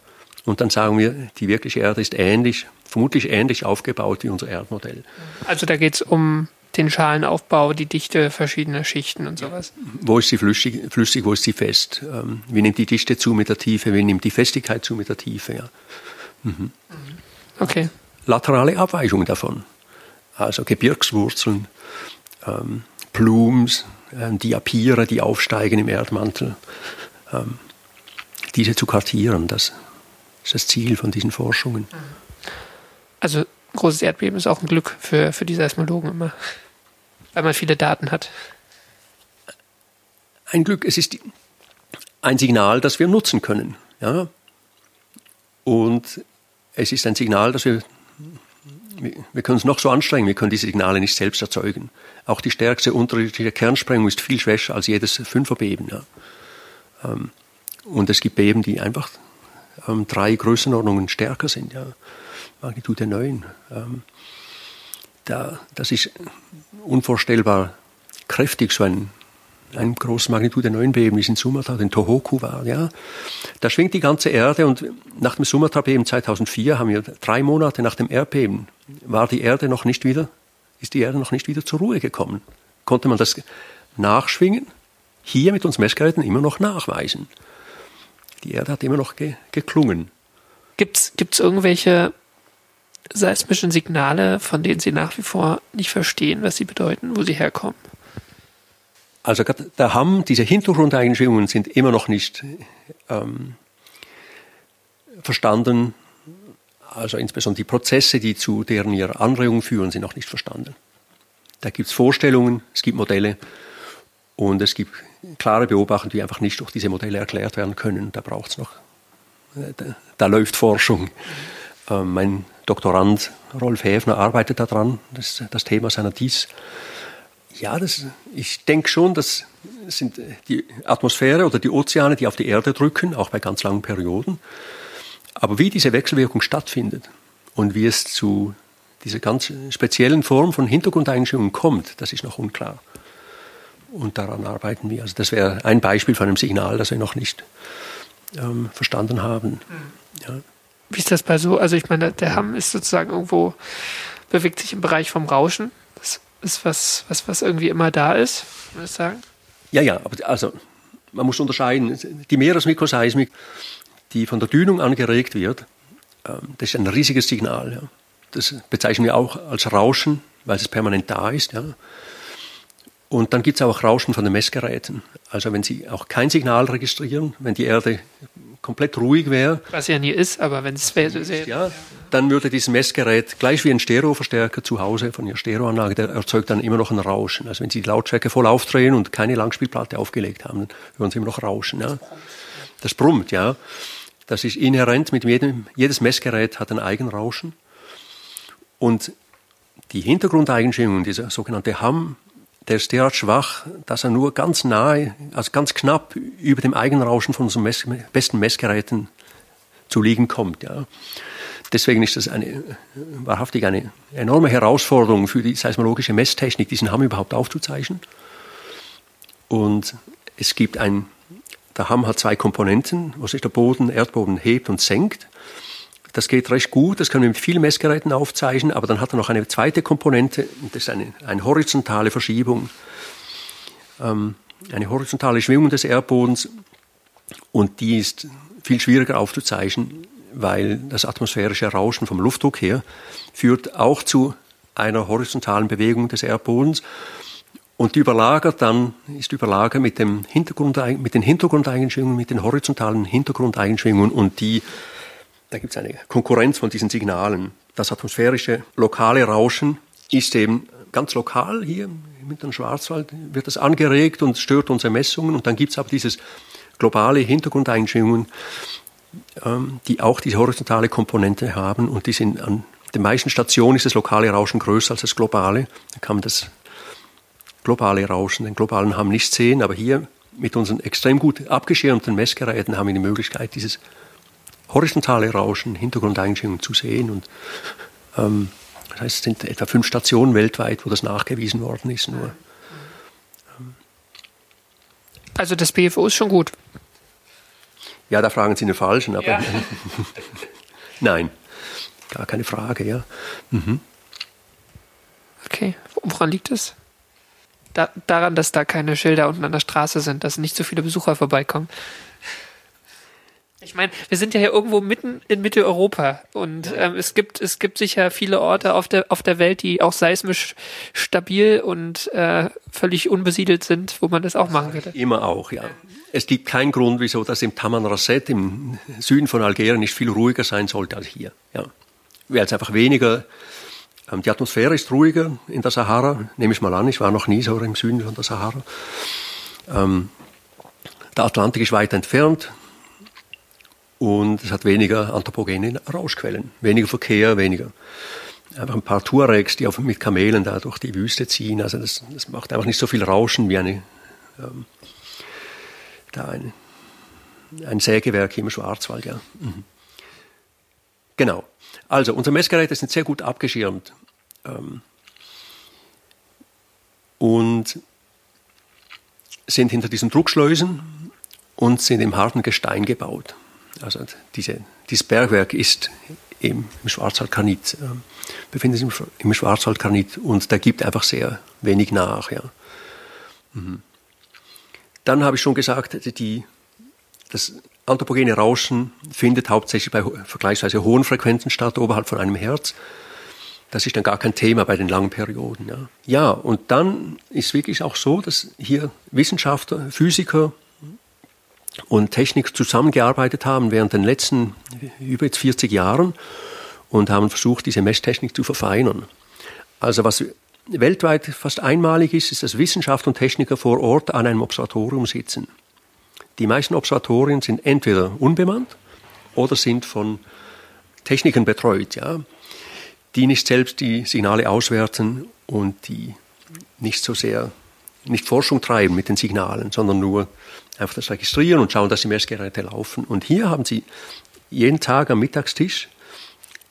Und dann sagen wir, die wirkliche Erde ist ähnlich, vermutlich ähnlich aufgebaut wie unser Erdmodell. Also da geht es um den Schalenaufbau, die Dichte verschiedener Schichten und sowas. Wo ist sie flüssig, flüssig wo ist sie fest? Ähm, wie nimmt die Dichte zu mit der Tiefe? Wie nimmt die Festigkeit zu mit der Tiefe? Ja. Mhm. Okay. Laterale Abweichungen davon. Also Gebirgswurzeln, ähm, Plums, ähm, Diapire, die aufsteigen im Erdmantel. Ähm, diese zu kartieren, das ist das Ziel von diesen Forschungen. Also großes Erdbeben ist auch ein Glück für, für die Seismologen immer weil man viele Daten hat. Ein Glück, es ist ein Signal, das wir nutzen können. Ja? Und es ist ein Signal, das wir, wir können uns noch so anstrengen, wir können diese Signale nicht selbst erzeugen. Auch die stärkste unterschiedliche Kernsprengung ist viel schwächer als jedes Fünferbeben. Ja? Ähm, und es gibt Beben, die einfach ähm, drei Größenordnungen stärker sind. Ja? Magnitude 9. Da, das ist unvorstellbar kräftig, so ein, ein großes Magnitude 9 Beben, wie es in Sumatra, den Tohoku war. Ja. Da schwingt die ganze Erde und nach dem Sumatra-Beben 2004 haben wir drei Monate nach dem Erdbeben, war die Erde noch nicht wieder, ist die Erde noch nicht wieder zur Ruhe gekommen. Konnte man das Nachschwingen hier mit uns Messgeräten immer noch nachweisen. Die Erde hat immer noch ge geklungen. Gibt es irgendwelche seismischen Signale, von denen Sie nach wie vor nicht verstehen, was sie bedeuten, wo sie herkommen? Also da haben diese Hintergrundeigenschaften sind immer noch nicht ähm, verstanden. Also insbesondere die Prozesse, die zu deren ihrer Anregung führen, sind noch nicht verstanden. Da gibt es Vorstellungen, es gibt Modelle und es gibt klare Beobachtungen, die einfach nicht durch diese Modelle erklärt werden können. Da braucht es noch, äh, da, da, läuft Forschung. Ähm, mein Doktorand Rolf Häfner arbeitet daran, das ist das Thema seiner Dies. Ja, das, ich denke schon, das sind die Atmosphäre oder die Ozeane, die auf die Erde drücken, auch bei ganz langen Perioden. Aber wie diese Wechselwirkung stattfindet und wie es zu dieser ganz speziellen Form von Hintergrundeinstellungen kommt, das ist noch unklar. Und daran arbeiten wir. Also das wäre ein Beispiel von einem Signal, das wir noch nicht ähm, verstanden haben. Mhm. Ja. Wie ist das bei so? Also ich meine, der Hamm ist sozusagen irgendwo, bewegt sich im Bereich vom Rauschen. Das ist was, was, was irgendwie immer da ist, würde ich sagen. Ja, ja, aber also man muss unterscheiden. Die Meeresmikroseismik, die von der Dünung angeregt wird, ähm, das ist ein riesiges Signal. Ja. Das bezeichnen wir auch als Rauschen, weil es permanent da ist. Ja. Und dann gibt es auch Rauschen von den Messgeräten. Also wenn Sie auch kein Signal registrieren, wenn die Erde komplett ruhig wäre. Was ja nie ist, aber wenn es wäre. Ja, dann würde dieses Messgerät gleich wie ein Stereoverstärker zu Hause von Ihrer Stereoanlage, der erzeugt dann immer noch ein Rauschen. Also wenn Sie die Lautstärke voll aufdrehen und keine Langspielplatte aufgelegt haben, dann hören Sie immer noch Rauschen. Ja. Das brummt, ja. Das ist inhärent mit jedem, jedes Messgerät hat ein Eigenrauschen. Und die Hintergrundeigenschaften, dieser sogenannte Hamm, der ist derart schwach, dass er nur ganz nahe, also ganz knapp über dem Eigenrauschen von unseren Mess besten Messgeräten zu liegen kommt. Ja. Deswegen ist das eine, wahrhaftig eine enorme Herausforderung für die seismologische Messtechnik, diesen Hamm überhaupt aufzuzeichnen. Und es gibt ein, der Hamm hat zwei Komponenten, wo sich der Boden, Erdboden hebt und senkt. Das geht recht gut, das können wir mit vielen Messgeräten aufzeichnen, aber dann hat er noch eine zweite Komponente, das ist eine, eine horizontale Verschiebung, ähm, eine horizontale Schwingung des Erdbodens und die ist viel schwieriger aufzuzeichnen, weil das atmosphärische Rauschen vom Luftdruck her führt auch zu einer horizontalen Bewegung des Erdbodens und die überlagert dann, ist überlagert mit, dem Hintergrund, mit den Hintergrundeigenschwingungen, mit den horizontalen Hintergrundeigenschwingungen und die da gibt es eine Konkurrenz von diesen Signalen. Das atmosphärische lokale Rauschen ist eben ganz lokal hier im Mittleren Schwarzwald, wird das angeregt und stört unsere Messungen. Und dann gibt es aber dieses globale Hintergrundeinschwingungen, ähm, die auch diese horizontale Komponente haben. Und die sind an den meisten Stationen ist das lokale Rauschen größer als das globale. Da kann man das globale Rauschen, den globalen Hamm nicht sehen. Aber hier mit unseren extrem gut abgeschirmten Messgeräten haben wir die Möglichkeit, dieses horizontale Rauschen, Hintergrundeinschwingungen zu sehen. Und ähm, das heißt, es sind etwa fünf Stationen weltweit, wo das nachgewiesen worden ist. Nur. Also das BFO ist schon gut. Ja, da fragen Sie den Falschen, aber ja. nein, gar keine Frage, ja. Mhm. Okay, woran liegt es? Da, daran, dass da keine Schilder unten an der Straße sind, dass nicht so viele Besucher vorbeikommen. Ich meine, wir sind ja hier irgendwo mitten in Mitteleuropa und ähm, es gibt es gibt sicher viele Orte auf der auf der Welt, die auch seismisch stabil und äh, völlig unbesiedelt sind, wo man das auch machen würde. Immer auch, ja. Es gibt keinen Grund, wieso das im Tamanrasset im Süden von Algerien nicht viel ruhiger sein sollte als hier. Ja, weil es einfach weniger ähm, die Atmosphäre ist ruhiger in der Sahara, nehme ich mal an. Ich war noch nie so im Süden von der Sahara. Ähm, der Atlantik ist weit entfernt und es hat weniger anthropogene Rauschquellen, weniger Verkehr, weniger einfach ein paar Tuaregs, die auf, mit Kamelen da durch die Wüste ziehen. Also das, das macht einfach nicht so viel Rauschen wie eine, ähm, da ein, ein Sägewerk hier im Schwarzwald. Ja. Mhm. Genau. Also unsere Messgeräte sind sehr gut abgeschirmt. Ähm, und sind hinter diesen Druckschleusen und sind im harten Gestein gebaut. Also diese, dieses Bergwerk ist im, im Schwarzwaldgranit, äh, befindet sich im, im Schwarzwaldgranit und da gibt einfach sehr wenig nach. Ja. Mhm. Dann habe ich schon gesagt, die, das anthropogene Rauschen findet hauptsächlich bei vergleichsweise hohen Frequenzen statt, oberhalb von einem Hertz. Das ist dann gar kein Thema bei den langen Perioden. Ja, ja und dann ist wirklich auch so, dass hier Wissenschaftler, Physiker, und Technik zusammengearbeitet haben während den letzten über jetzt 40 Jahren und haben versucht, diese Messtechnik zu verfeinern. Also was weltweit fast einmalig ist, ist, dass Wissenschaftler und Techniker vor Ort an einem Observatorium sitzen. Die meisten Observatorien sind entweder unbemannt oder sind von Technikern betreut, ja, die nicht selbst die Signale auswerten und die nicht so sehr, nicht Forschung treiben mit den Signalen, sondern nur einfach das registrieren und schauen, dass die Messgeräte laufen. Und hier haben Sie jeden Tag am Mittagstisch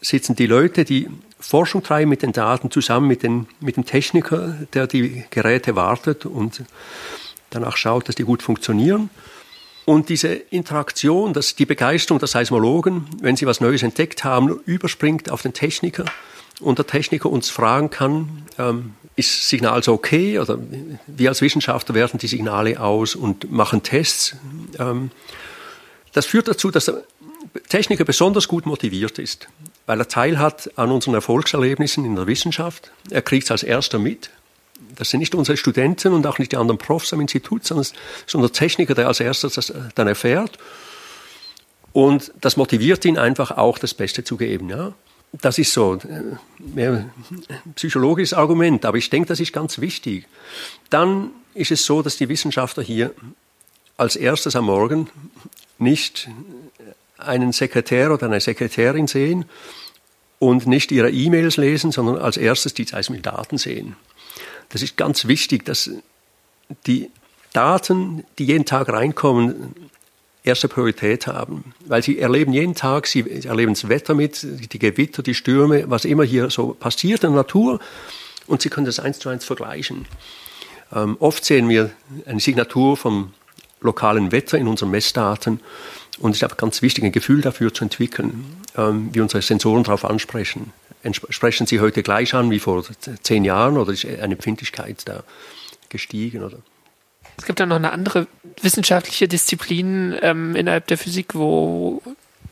sitzen die Leute, die Forschung treiben mit den Daten zusammen mit, den, mit dem Techniker, der die Geräte wartet und danach schaut, dass die gut funktionieren. Und diese Interaktion, dass die Begeisterung der Seismologen, wenn sie was Neues entdeckt haben, überspringt auf den Techniker und der Techniker uns fragen kann, ähm, ist Signal so okay oder wir als Wissenschaftler werten die Signale aus und machen Tests. Ähm, das führt dazu, dass der Techniker besonders gut motiviert ist, weil er teilhat an unseren Erfolgserlebnissen in der Wissenschaft. Er kriegt es als erster mit. Das sind nicht unsere Studenten und auch nicht die anderen Profs am Institut, sondern, sondern der Techniker, der als erstes das dann erfährt. Und das motiviert ihn einfach auch, das Beste zu geben. Ja? Das ist so, äh, mehr psychologisches Argument, aber ich denke, das ist ganz wichtig. Dann ist es so, dass die Wissenschaftler hier als erstes am Morgen nicht einen Sekretär oder eine Sekretärin sehen und nicht ihre E-Mails lesen, sondern als erstes die Seismildaten sehen. das ist ganz wichtig, dass die Daten, die jeden Tag reinkommen, erste Priorität haben. Weil sie erleben jeden Tag, sie erleben das Wetter mit, die Gewitter, die Stürme, was immer hier so passiert in der Natur. Und sie können das eins zu eins vergleichen. Ähm, oft sehen wir eine Signatur vom lokalen Wetter in unseren Messdaten. Und es ist einfach ganz wichtig, ein Gefühl dafür zu entwickeln, ähm, wie unsere Sensoren darauf ansprechen. Sprechen sie heute gleich an wie vor zehn Jahren oder ist eine Empfindlichkeit da gestiegen? Oder? Es gibt ja noch eine andere wissenschaftliche Disziplin ähm, innerhalb der Physik, wo.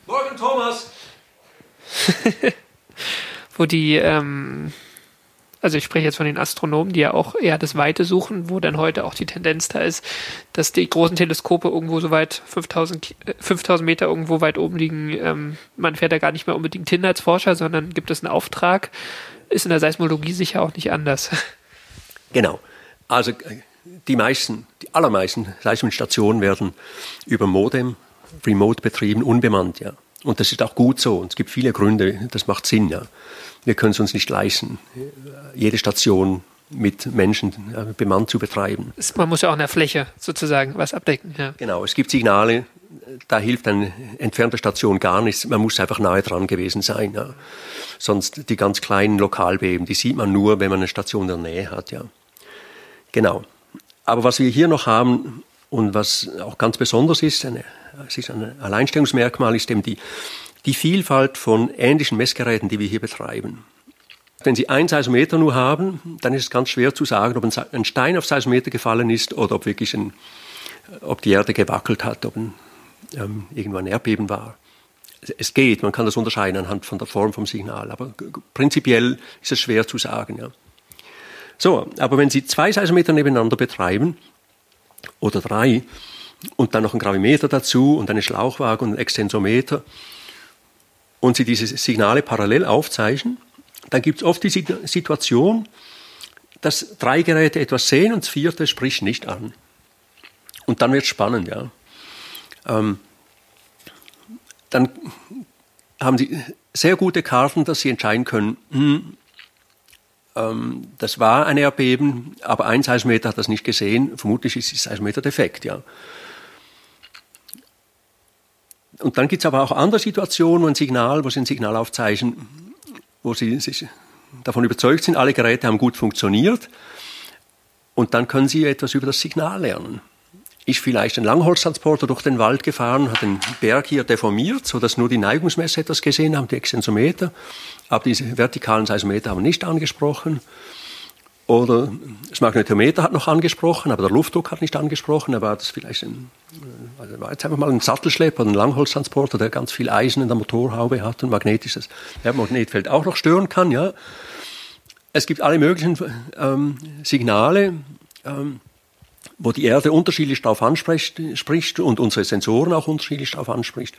Morgen, Thomas! wo die ähm, also ich spreche jetzt von den Astronomen, die ja auch eher das Weite suchen, wo dann heute auch die Tendenz da ist, dass die großen Teleskope irgendwo so weit 5000, 5000 Meter irgendwo weit oben liegen. Ähm, man fährt da gar nicht mehr unbedingt hin als Forscher, sondern gibt es einen Auftrag. Ist in der Seismologie sicher auch nicht anders. Genau. Also äh, die meisten, die allermeisten Seismostationen werden über Modem remote betrieben, unbemannt, ja. Und das ist auch gut so. Und es gibt viele Gründe, das macht Sinn, ja wir können es uns nicht leisten, jede Station mit Menschen bemannt zu betreiben. Man muss ja auch in der Fläche sozusagen was abdecken. Ja. Genau, es gibt Signale, da hilft eine entfernte Station gar nichts. Man muss einfach nahe dran gewesen sein. Ja. Sonst die ganz kleinen Lokalbeben, die sieht man nur, wenn man eine Station in der Nähe hat. Ja. Genau. Aber was wir hier noch haben und was auch ganz besonders ist, eine, es ist ein Alleinstellungsmerkmal, ist eben die die Vielfalt von ähnlichen Messgeräten, die wir hier betreiben. Wenn Sie ein Seismometer nur haben, dann ist es ganz schwer zu sagen, ob ein Stein auf Seismometer gefallen ist oder ob wirklich ein, ob die Erde gewackelt hat, ob ein, ähm, irgendwo ein Erdbeben war. Es geht, man kann das unterscheiden anhand von der Form vom Signal, aber prinzipiell ist es schwer zu sagen. Ja. So, aber wenn Sie zwei Seismometer nebeneinander betreiben oder drei und dann noch ein Gravimeter dazu und eine Schlauchwaage und ein Extensometer, und Sie diese Signale parallel aufzeichnen, dann gibt es oft die Situation, dass drei Geräte etwas sehen und das vierte spricht nicht an. Und dann wird es spannend, ja. Ähm, dann haben Sie sehr gute Karten, dass Sie entscheiden können, hm, ähm, das war ein Erdbeben, aber ein Seismometer hat das nicht gesehen. Vermutlich ist das Seismometer defekt, ja. Und dann gibt es aber auch andere Situationen, wo ein Signal, wo Sie ein Signal aufzeichnen, wo Sie sich davon überzeugt sind, alle Geräte haben gut funktioniert. Und dann können Sie etwas über das Signal lernen. Ist vielleicht ein Langholztransporter durch den Wald gefahren, hat den Berg hier deformiert, sodass nur die Neigungsmesser etwas gesehen haben, die Extensometer, aber diese vertikalen Seismometer haben nicht angesprochen. Oder das Magnetometer hat noch angesprochen, aber der Luftdruck hat nicht angesprochen. Da war das vielleicht ein, also war jetzt einfach mal ein Sattelschlepper, ein Langholztransporter, der ganz viel Eisen in der Motorhaube hat und magnetisches Magnetfeld auch noch stören kann. Ja. Es gibt alle möglichen ähm, Signale, ähm, wo die Erde unterschiedlich darauf anspricht spricht und unsere Sensoren auch unterschiedlich darauf anspricht.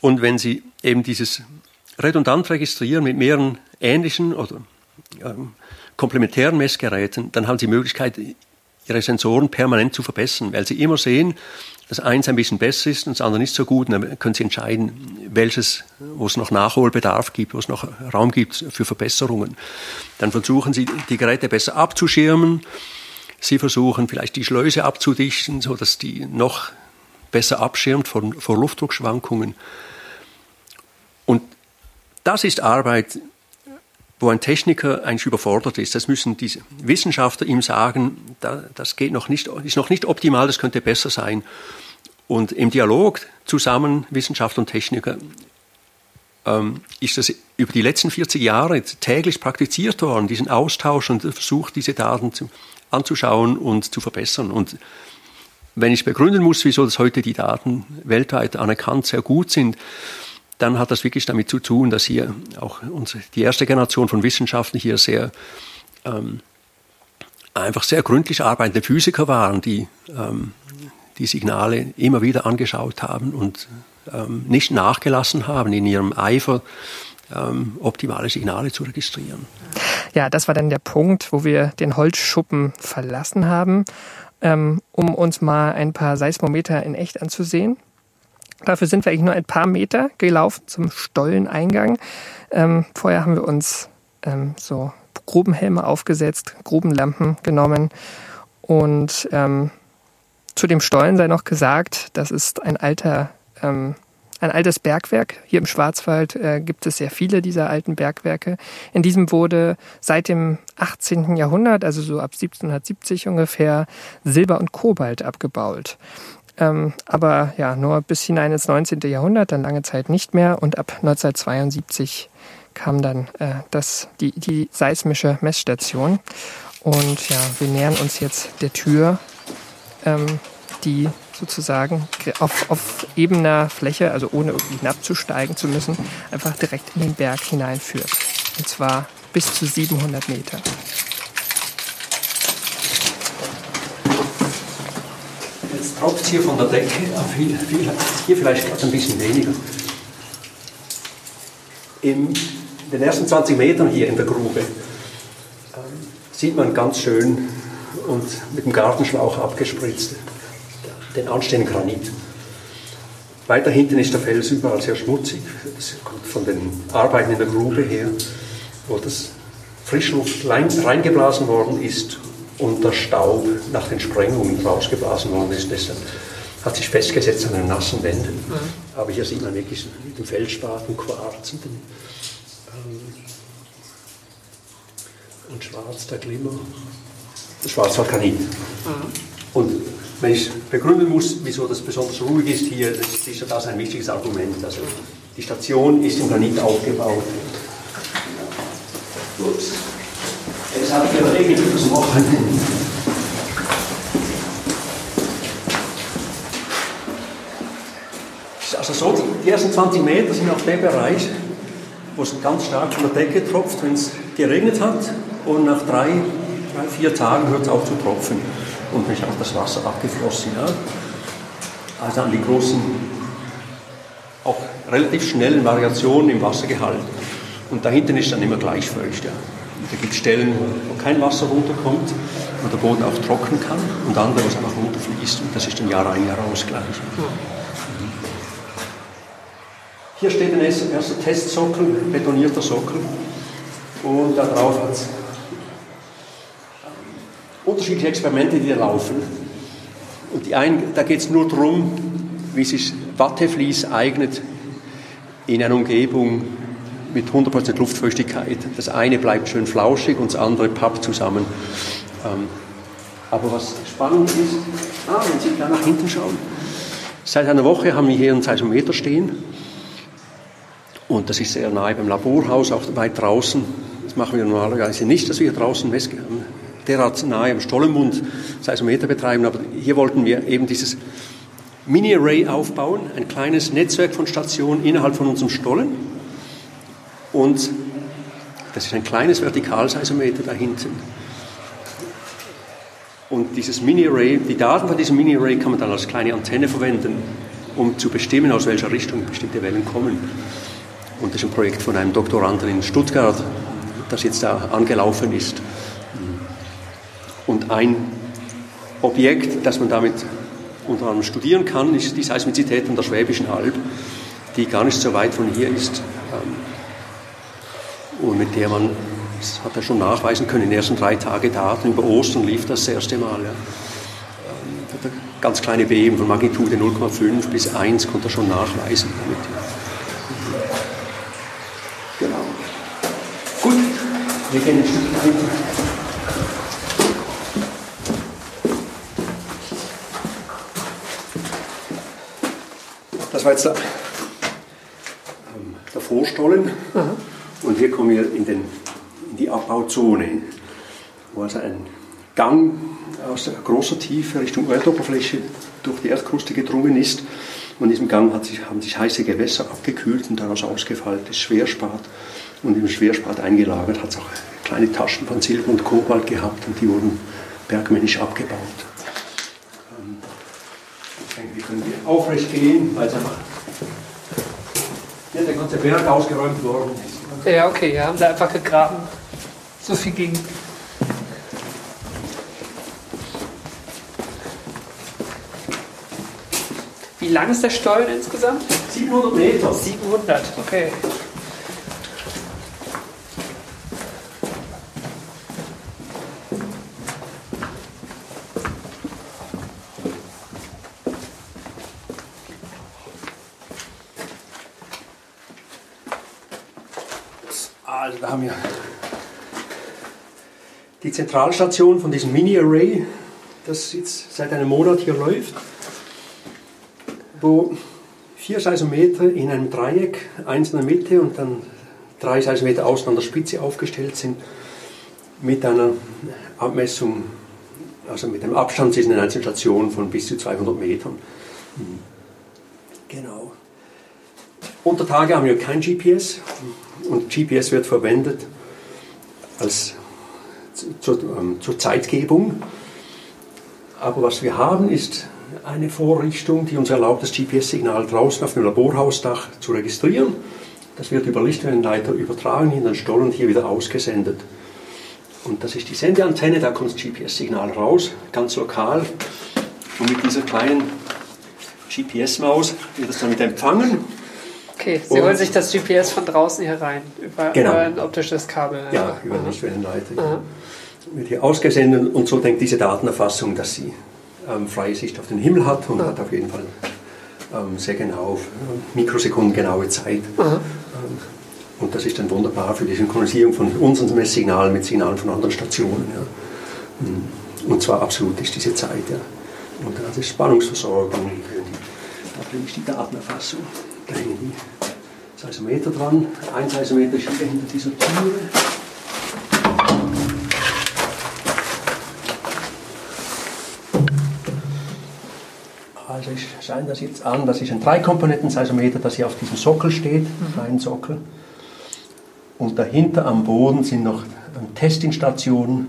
Und wenn Sie eben dieses redundant registrieren mit mehreren ähnlichen oder ähm, komplementären Messgeräten, dann haben Sie die Möglichkeit, Ihre Sensoren permanent zu verbessern, weil Sie immer sehen, dass eins ein bisschen besser ist und das andere nicht so gut. Und dann können Sie entscheiden, welches, wo es noch Nachholbedarf gibt, wo es noch Raum gibt für Verbesserungen. Dann versuchen Sie, die Geräte besser abzuschirmen. Sie versuchen vielleicht die Schleuse abzudichten, so dass die noch besser abschirmt vor, vor Luftdruckschwankungen. Und das ist Arbeit, wo ein Techniker eigentlich überfordert ist. Das müssen diese Wissenschaftler ihm sagen, das geht noch nicht, ist noch nicht optimal, das könnte besser sein. Und im Dialog zusammen, Wissenschaftler und Techniker, ähm, ist das über die letzten 40 Jahre täglich praktiziert worden, diesen Austausch und versucht, diese Daten zu, anzuschauen und zu verbessern. Und wenn ich begründen muss, wieso das heute die Daten weltweit anerkannt sehr gut sind, dann hat das wirklich damit zu tun, dass hier auch unsere, die erste Generation von Wissenschaftlern hier sehr ähm, einfach sehr gründlich arbeitende Physiker waren, die ähm, die Signale immer wieder angeschaut haben und ähm, nicht nachgelassen haben in ihrem Eifer, ähm, optimale Signale zu registrieren. Ja, das war dann der Punkt, wo wir den Holzschuppen verlassen haben, ähm, um uns mal ein paar Seismometer in echt anzusehen. Dafür sind wir eigentlich nur ein paar Meter gelaufen zum Stolleneingang. Ähm, vorher haben wir uns ähm, so Grubenhelme aufgesetzt, Grubenlampen genommen und ähm, zu dem Stollen sei noch gesagt, das ist ein alter ähm, ein altes Bergwerk. Hier im Schwarzwald äh, gibt es sehr viele dieser alten Bergwerke. In diesem wurde seit dem 18. Jahrhundert, also so ab 1770 ungefähr, Silber und Kobalt abgebaut. Ähm, aber ja, nur bis hinein ins 19. Jahrhundert, dann lange Zeit nicht mehr. Und ab 1972 kam dann äh, das, die, die seismische Messstation. Und ja, wir nähern uns jetzt der Tür, ähm, die sozusagen auf, auf ebener Fläche, also ohne irgendwie hinabzusteigen zu müssen, einfach direkt in den Berg hineinführt. Und zwar bis zu 700 Meter. Jetzt tropft es hier von der Decke, viel, viel, hier vielleicht gerade ein bisschen weniger. In den ersten 20 Metern hier in der Grube ähm, sieht man ganz schön und mit dem Gartenschlauch abgespritzt den anstehenden Granit. Weiter hinten ist der Fels überall sehr schmutzig. Das kommt von den Arbeiten in der Grube her, wo das Frischluft reingeblasen worden ist und der Staub nach den Sprengungen rausgeblasen worden ist. Deshalb hat sich festgesetzt an den nassen Wänden. Mhm. Aber hier sieht man wirklich mit dem Feldspaten, Quarz und, den, ähm, und Schwarz, der Glimmer. Das Schwarzwaldgranit. Mhm. Und wenn ich begründen muss, wieso das besonders ruhig ist hier, das ist das ein wichtiges Argument. Also die Station ist im Granit aufgebaut. Ups. Ich überlegt, wie das machen. Also so, die ersten 20 Meter sind auf dem Bereich, wo es ganz stark von der Decke tropft, wenn es geregnet hat. Und nach drei, drei vier Tagen hört es auf zu tropfen und ist auch das Wasser abgeflossen. Ja. Also an die großen, auch relativ schnellen Variationen im Wassergehalt. Und da hinten ist dann immer gleich feucht. Ja. Da gibt es Stellen, wo kein Wasser runterkommt, wo der Boden auch trocknen kann und andere, wo es einfach runterfließt. Und das ist dann Jahr ein, Jahr aus gleich. Hier steht ein erster Testsockel, betonierter Sockel. Und da drauf hat es unterschiedliche Experimente, die da laufen. Und einen, da geht es nur darum, wie sich Watteflies eignet in einer Umgebung mit 100% Luftfeuchtigkeit. Das eine bleibt schön flauschig und das andere pappt zusammen. Ähm, aber was spannend ist, ah, wenn Sie da nach hinten schauen, seit einer Woche haben wir hier einen Seismometer stehen und das ist sehr nahe beim Laborhaus, auch weit draußen. Das machen wir normalerweise nicht, dass wir hier draußen derart nahe am Stollenmund Seismometer betreiben, aber hier wollten wir eben dieses Mini-Array aufbauen, ein kleines Netzwerk von Stationen innerhalb von unserem Stollen. Und das ist ein kleines Vertikalseismometer da hinten. Und dieses Mini-Array, die Daten von diesem Mini-Array kann man dann als kleine Antenne verwenden, um zu bestimmen, aus welcher Richtung bestimmte Wellen kommen. Und das ist ein Projekt von einem Doktoranden in Stuttgart, das jetzt da angelaufen ist. Und ein Objekt, das man damit unter anderem studieren kann, ist die Seismizität an der Schwäbischen Alb, die gar nicht so weit von hier ist ähm, und mit der man, das hat er schon nachweisen können, in den ersten drei Tagen Daten über Ostern lief das, das erste Mal. Ja. Ähm, ganz kleine Beben von Magnitude 0,5 bis 1 konnte er schon nachweisen. Damit. Genau. Gut, wir gehen ein Stück weiter. War jetzt der, ähm, der Vorstollen. Mhm. Und hier kommen wir in, den, in die Abbauzone, wo also ein Gang aus großer Tiefe Richtung Erdoberfläche durch die Erdkruste gedrungen ist. Und in diesem Gang sich, haben sich heiße Gewässer abgekühlt und daraus ausgefalltes Schwerspat. Und im Schwerspat eingelagert hat es auch kleine Taschen von Silber und Kobalt gehabt und die wurden bergmännisch abgebaut können wir aufrecht gehen, es einfach hier der ganze Berg ausgeräumt worden ist. Ja, okay, wir haben da einfach gegraben. So viel ging. Wie lang ist der Stollen insgesamt? 700 Meter. 700, okay. Da haben wir die Zentralstation von diesem Mini-Array, das jetzt seit einem Monat hier läuft, wo vier Seismometer in einem Dreieck, eins in der Mitte und dann drei Seismometer außen an der Spitze aufgestellt sind, mit einer Abmessung, also mit einem Abstand zwischen den einzelnen Stationen von bis zu 200 Metern. Genau. Unter Tage haben wir kein GPS und GPS wird verwendet als zur, ähm, zur Zeitgebung. Aber was wir haben, ist eine Vorrichtung, die uns erlaubt, das GPS-Signal draußen auf dem Laborhausdach zu registrieren. Das wird über Lichtwellenleiter übertragen in den Stollen und hier wieder ausgesendet. Und das ist die Sendeantenne, da kommt das GPS-Signal raus, ganz lokal. Und mit dieser kleinen GPS-Maus wird dann wieder empfangen. Okay, Sie und holen sich das GPS von draußen hier rein, über, genau. über ein optisches Kabel. Ja, über Lichtwellenleiter. Ja. Wird hier ausgesendet und so denkt diese Datenerfassung, dass sie ähm, freie Sicht auf den Himmel hat und ja. hat auf jeden Fall ähm, sehr genau, äh, Mikrosekunden genaue Zeit. Ähm, und das ist dann wunderbar für die Synchronisierung von unseren Messsignalen mit Signalen von anderen Stationen. Ja. Mhm. Und zwar absolut ist diese Zeit. Ja. Und das ist Spannungsversorgung, ist die Datenerfassung. Da hängen die Seismometer dran. Ein Seismometer hier hinter dieser Türe. Also ich schaue das jetzt an, das ist ein Dreikomponenten-Seismometer, das hier auf diesem Sockel steht, mhm. kleinen Sockel. Und dahinter am Boden sind noch Testingstationen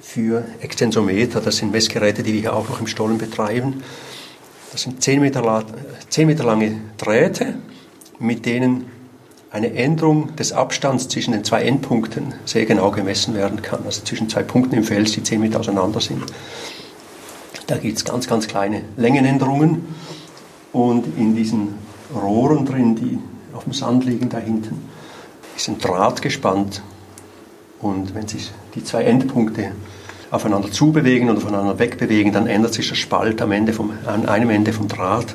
für Extensometer. Das sind Messgeräte, die wir hier auch noch im Stollen betreiben. Das sind 10 Meter, 10 Meter lange Drähte, mit denen eine Änderung des Abstands zwischen den zwei Endpunkten sehr genau gemessen werden kann. Also zwischen zwei Punkten im Fels, die 10 Meter auseinander sind. Da gibt es ganz, ganz kleine Längenänderungen. Und in diesen Rohren drin, die auf dem Sand liegen da hinten, ist ein Draht gespannt. Und wenn sich die zwei Endpunkte aufeinander zubewegen oder voneinander wegbewegen, dann ändert sich der Spalt am Ende vom, an einem Ende vom Draht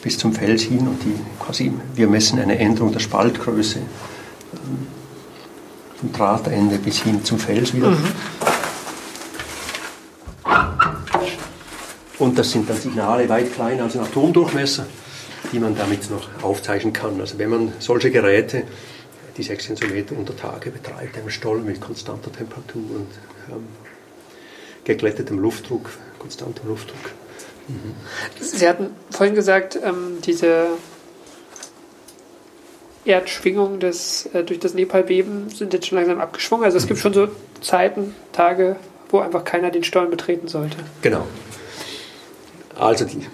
bis zum Fels hin und die quasi, wir messen eine Änderung der Spaltgröße ähm, vom Drahtende bis hin zum Fels wieder. Mhm. Und das sind dann Signale weit kleiner als ein Atomdurchmesser, die man damit noch aufzeichnen kann. Also wenn man solche Geräte, die 6 Sensometer unter Tage betreibt, einem Stollen mit konstanter Temperatur und ähm, geglättetem Luftdruck, konstantem Luftdruck. Mhm. Sie hatten vorhin gesagt, ähm, diese Erdschwingungen des, äh, durch das Nepalbeben sind jetzt schon langsam abgeschwungen. Also es gibt schon so Zeiten, Tage, wo einfach keiner den Stollen betreten sollte. Genau. Also die,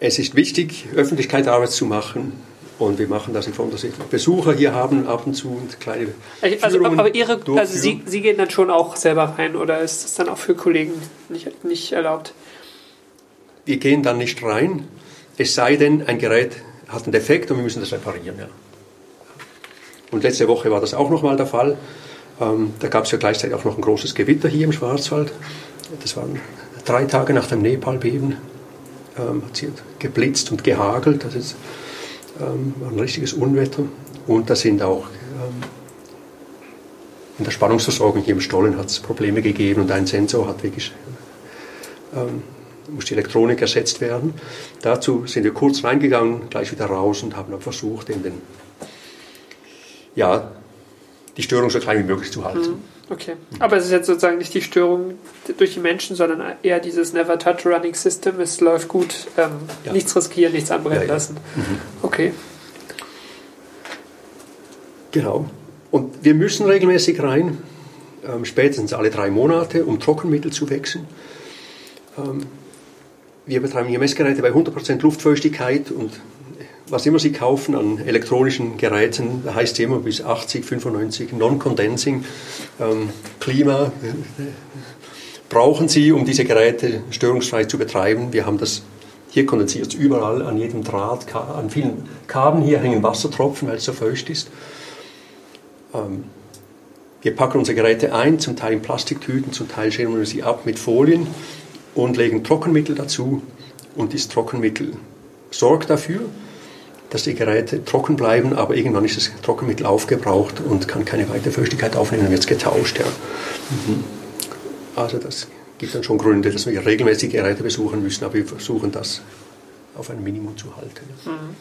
es ist wichtig, Öffentlichkeitsarbeit zu machen und wir machen das in Form, dass wir Besucher hier haben, ab und zu und kleine Also, aber Ihre, also Sie, Sie gehen dann schon auch selber rein oder ist das dann auch für Kollegen nicht, nicht erlaubt? Wir gehen dann nicht rein, es sei denn, ein Gerät hat einen Defekt und wir müssen das reparieren. Ja. Und letzte Woche war das auch nochmal der Fall. Ähm, da gab es ja gleichzeitig auch noch ein großes Gewitter hier im Schwarzwald. Das waren drei Tage nach dem Nepalbeben. Ähm, hat es geblitzt und gehagelt. Das ist ähm, ein richtiges Unwetter. Und da sind auch ähm, in der Spannungsversorgung hier im Stollen hat es Probleme gegeben und ein Sensor hat wirklich ähm, muss die Elektronik ersetzt werden. Dazu sind wir kurz reingegangen, gleich wieder raus und haben dann versucht, in den, ja, die Störung so klein wie möglich zu halten. Mhm. Okay. Aber es ist jetzt sozusagen nicht die Störung durch die Menschen, sondern eher dieses Never Touch Running System. Es läuft gut, ähm, ja. nichts riskieren, nichts anbrennen ja, ja. lassen. Mhm. Okay. Genau. Und wir müssen regelmäßig rein, ähm, spätestens alle drei Monate, um Trockenmittel zu wechseln. Ähm, wir betreiben hier Messgeräte bei 100% Luftfeuchtigkeit und was immer Sie kaufen an elektronischen Geräten, heißt immer bis 80, 95, Non-Condensing, ähm, Klima, brauchen Sie, um diese Geräte störungsfrei zu betreiben. Wir haben das, hier kondensiert überall, an jedem Draht, an vielen Kabeln hier hängen Wassertropfen, weil es so feucht ist. Ähm, wir packen unsere Geräte ein, zum Teil in Plastiktüten, zum Teil schirmen wir sie ab mit Folien und legen Trockenmittel dazu. Und dieses Trockenmittel sorgt dafür, dass die Geräte trocken bleiben, aber irgendwann ist das Trockenmittel aufgebraucht und kann keine weitere Feuchtigkeit aufnehmen, dann wird es getauscht. Ja. Mhm. Also das gibt dann schon Gründe, dass wir regelmäßig Geräte besuchen müssen, aber wir versuchen das auf ein Minimum zu halten. Ja. Mhm.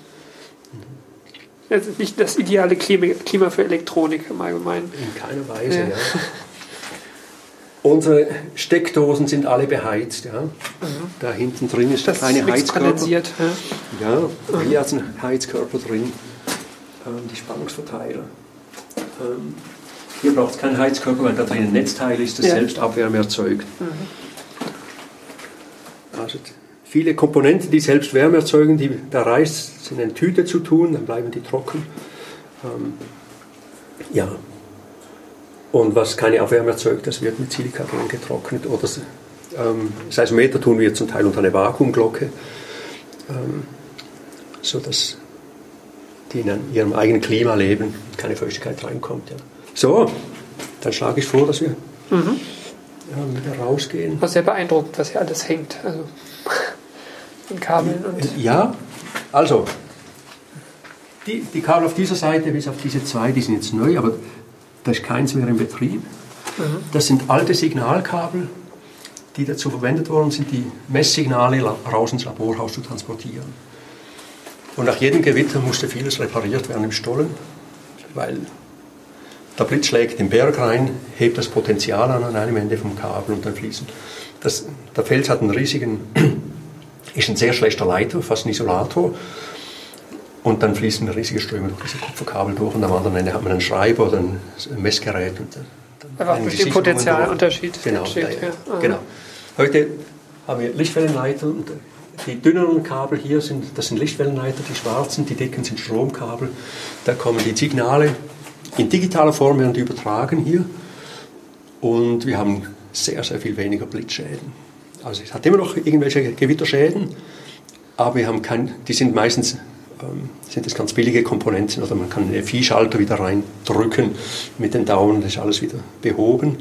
Das ist nicht das ideale Klima für Elektronik im Allgemeinen. In keiner Weise, ja. ja. Unsere Steckdosen sind alle beheizt. Ja. Mhm. Da hinten drin ist das eine Heizkörper. Ja, ja hier hat ein Heizkörper drin. Ähm, die Spannungsverteiler. Ähm, hier braucht es keinen Heizkörper, weil da drin ein Netzteil ist, das ja. selbst Abwärme erzeugt. Mhm. Also viele Komponenten, die selbst Wärme erzeugen, die da reißt, sind in Tüte zu tun, dann bleiben die trocken. Ähm, ja, und was keine Abwärme erzeugt, das wird mit Silikagel getrocknet. Oder ähm, Seismometer tun wir zum Teil unter eine Vakuumglocke, ähm, sodass die in ihrem eigenen Klima leben, keine Feuchtigkeit reinkommt. Ja. So, dann schlage ich vor, dass wir mhm. wieder rausgehen. Was sehr beeindruckend, was hier alles hängt. Also in Kabeln und. Ja, also die, die Kabel auf dieser Seite bis auf diese zwei, die sind jetzt neu, aber da ist keins mehr in Betrieb. Das sind alte Signalkabel, die dazu verwendet worden sind, die Messsignale raus ins Laborhaus zu transportieren. Und nach jedem Gewitter musste vieles repariert werden im Stollen, weil der Blitz schlägt den Berg rein, hebt das Potenzial an an einem Ende vom Kabel und dann fließen. Das, der Fels hat einen riesigen, ist ein sehr schlechter Leiter, fast ein Isolator. Und dann fließen riesige Ströme durch diese Kupferkabel durch und am anderen Ende hat man einen Schreiber oder ein Messgerät. Und dann Einfach durch den Potenzialunterschied genau, entsteht. Ja, ja. genau. Heute haben wir Lichtwellenleiter und die dünneren Kabel hier sind, das sind Lichtwellenleiter, die schwarzen, die dicken sind Stromkabel. Da kommen die Signale in digitaler Form werden die übertragen hier und wir haben sehr, sehr viel weniger Blitzschäden. Also es hat immer noch irgendwelche Gewitterschäden, aber wir haben kein, die sind meistens sind das ganz billige Komponenten oder man kann einen FI-Schalter wieder reindrücken mit den Daumen, das ist alles wieder behoben.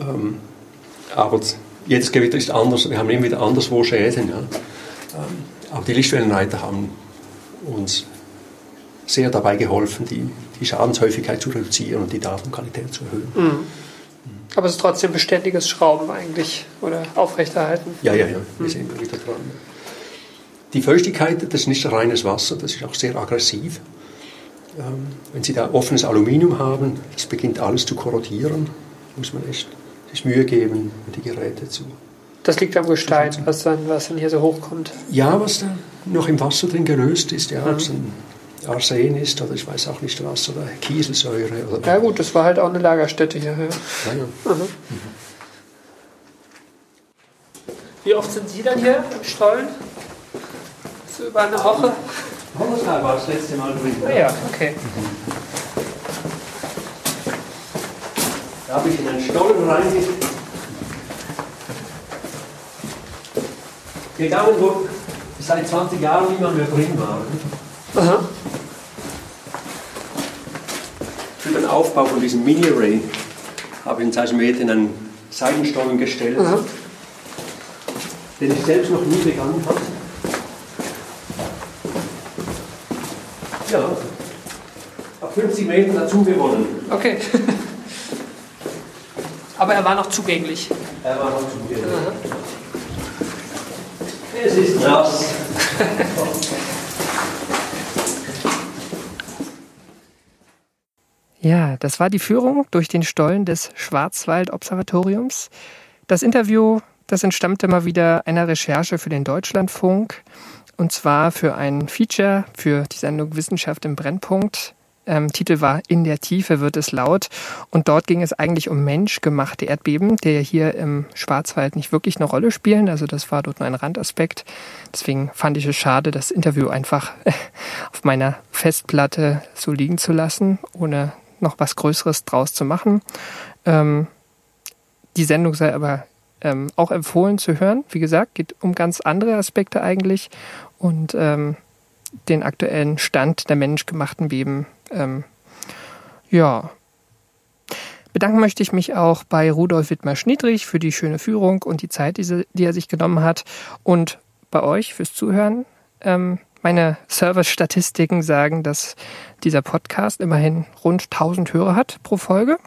Ähm, aber jedes Gewitter ist anders, wir haben immer wieder anderswo Schäden. Ja. Ähm, aber die Lichtwellenleiter haben uns sehr dabei geholfen, die, die Schadenshäufigkeit zu reduzieren und die Datenqualität zu erhöhen. Mhm. Aber es ist trotzdem beständiges Schrauben eigentlich oder aufrechterhalten. Ja, ja, ja, wir mhm. sind immer wieder dran. Die Feuchtigkeit, das ist nicht reines Wasser, das ist auch sehr aggressiv. Ähm, wenn Sie da offenes Aluminium haben, das beginnt alles zu korrodieren, muss man echt sich Mühe geben, die Geräte zu. Das liegt am Gestein, was dann, was dann hier so hochkommt. Ja, was da noch im Wasser drin gelöst ist, ja, mhm. ob es ein Arsen ist oder ich weiß auch nicht was, oder Kieselsäure. Oder ja gut, das war halt auch eine Lagerstätte hier. Ja. Ja, ja. Mhm. Wie oft sind Sie dann hier im Stollen? So über eine Woche? Donnerstag war das letzte Mal drin. Ah ja, okay. Da habe ich in einen Stollen reingegangen, wo seit 20 Jahren niemand mehr drin war. Aha. Für den Aufbau von diesem Mini-Array habe ich einen Seismometer in einen Seitenstollen gestellt, Aha. den ich selbst noch nie begangen habe. Ja, auf 50 Metern dazu gewonnen. Okay. Aber er war noch zugänglich. Er war noch zugänglich. Aha. Es ist nass. Ja, das war die Führung durch den Stollen des Schwarzwald-Observatoriums. Das Interview, das entstammte mal wieder einer Recherche für den Deutschlandfunk. Und zwar für ein Feature für die Sendung Wissenschaft im Brennpunkt. Ähm, Titel war In der Tiefe wird es laut. Und dort ging es eigentlich um menschgemachte Erdbeben, die hier im Schwarzwald nicht wirklich eine Rolle spielen. Also das war dort nur ein Randaspekt. Deswegen fand ich es schade, das Interview einfach auf meiner Festplatte so liegen zu lassen, ohne noch was Größeres draus zu machen. Ähm, die Sendung sei aber ähm, auch empfohlen zu hören. Wie gesagt, geht um ganz andere Aspekte eigentlich und ähm, den aktuellen Stand der menschgemachten Beben. Ähm, ja. Bedanken möchte ich mich auch bei Rudolf Wittmer-Schniedrich für die schöne Führung und die Zeit, die, er sich genommen hat und bei euch fürs Zuhören. Ähm, meine Service-Statistiken sagen, dass dieser Podcast immerhin rund 1000 Hörer hat pro Folge,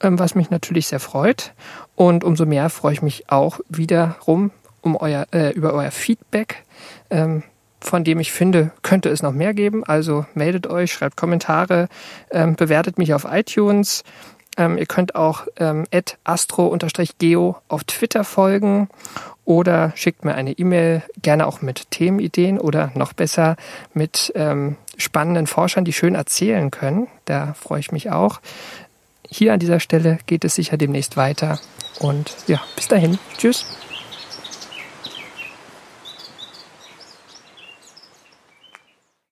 ähm, was mich natürlich sehr freut. Und umso mehr freue ich mich auch wiederum um euer, äh, über euer Feedback, ähm, von dem ich finde, könnte es noch mehr geben. Also meldet euch, schreibt Kommentare, ähm, bewertet mich auf iTunes. Ähm, ihr könnt auch ähm, astro-geo auf Twitter folgen oder schickt mir eine E-Mail, gerne auch mit Themenideen oder noch besser mit ähm, spannenden Forschern, die schön erzählen können. Da freue ich mich auch. Hier an dieser Stelle geht es sicher demnächst weiter. Und ja, bis dahin. Tschüss.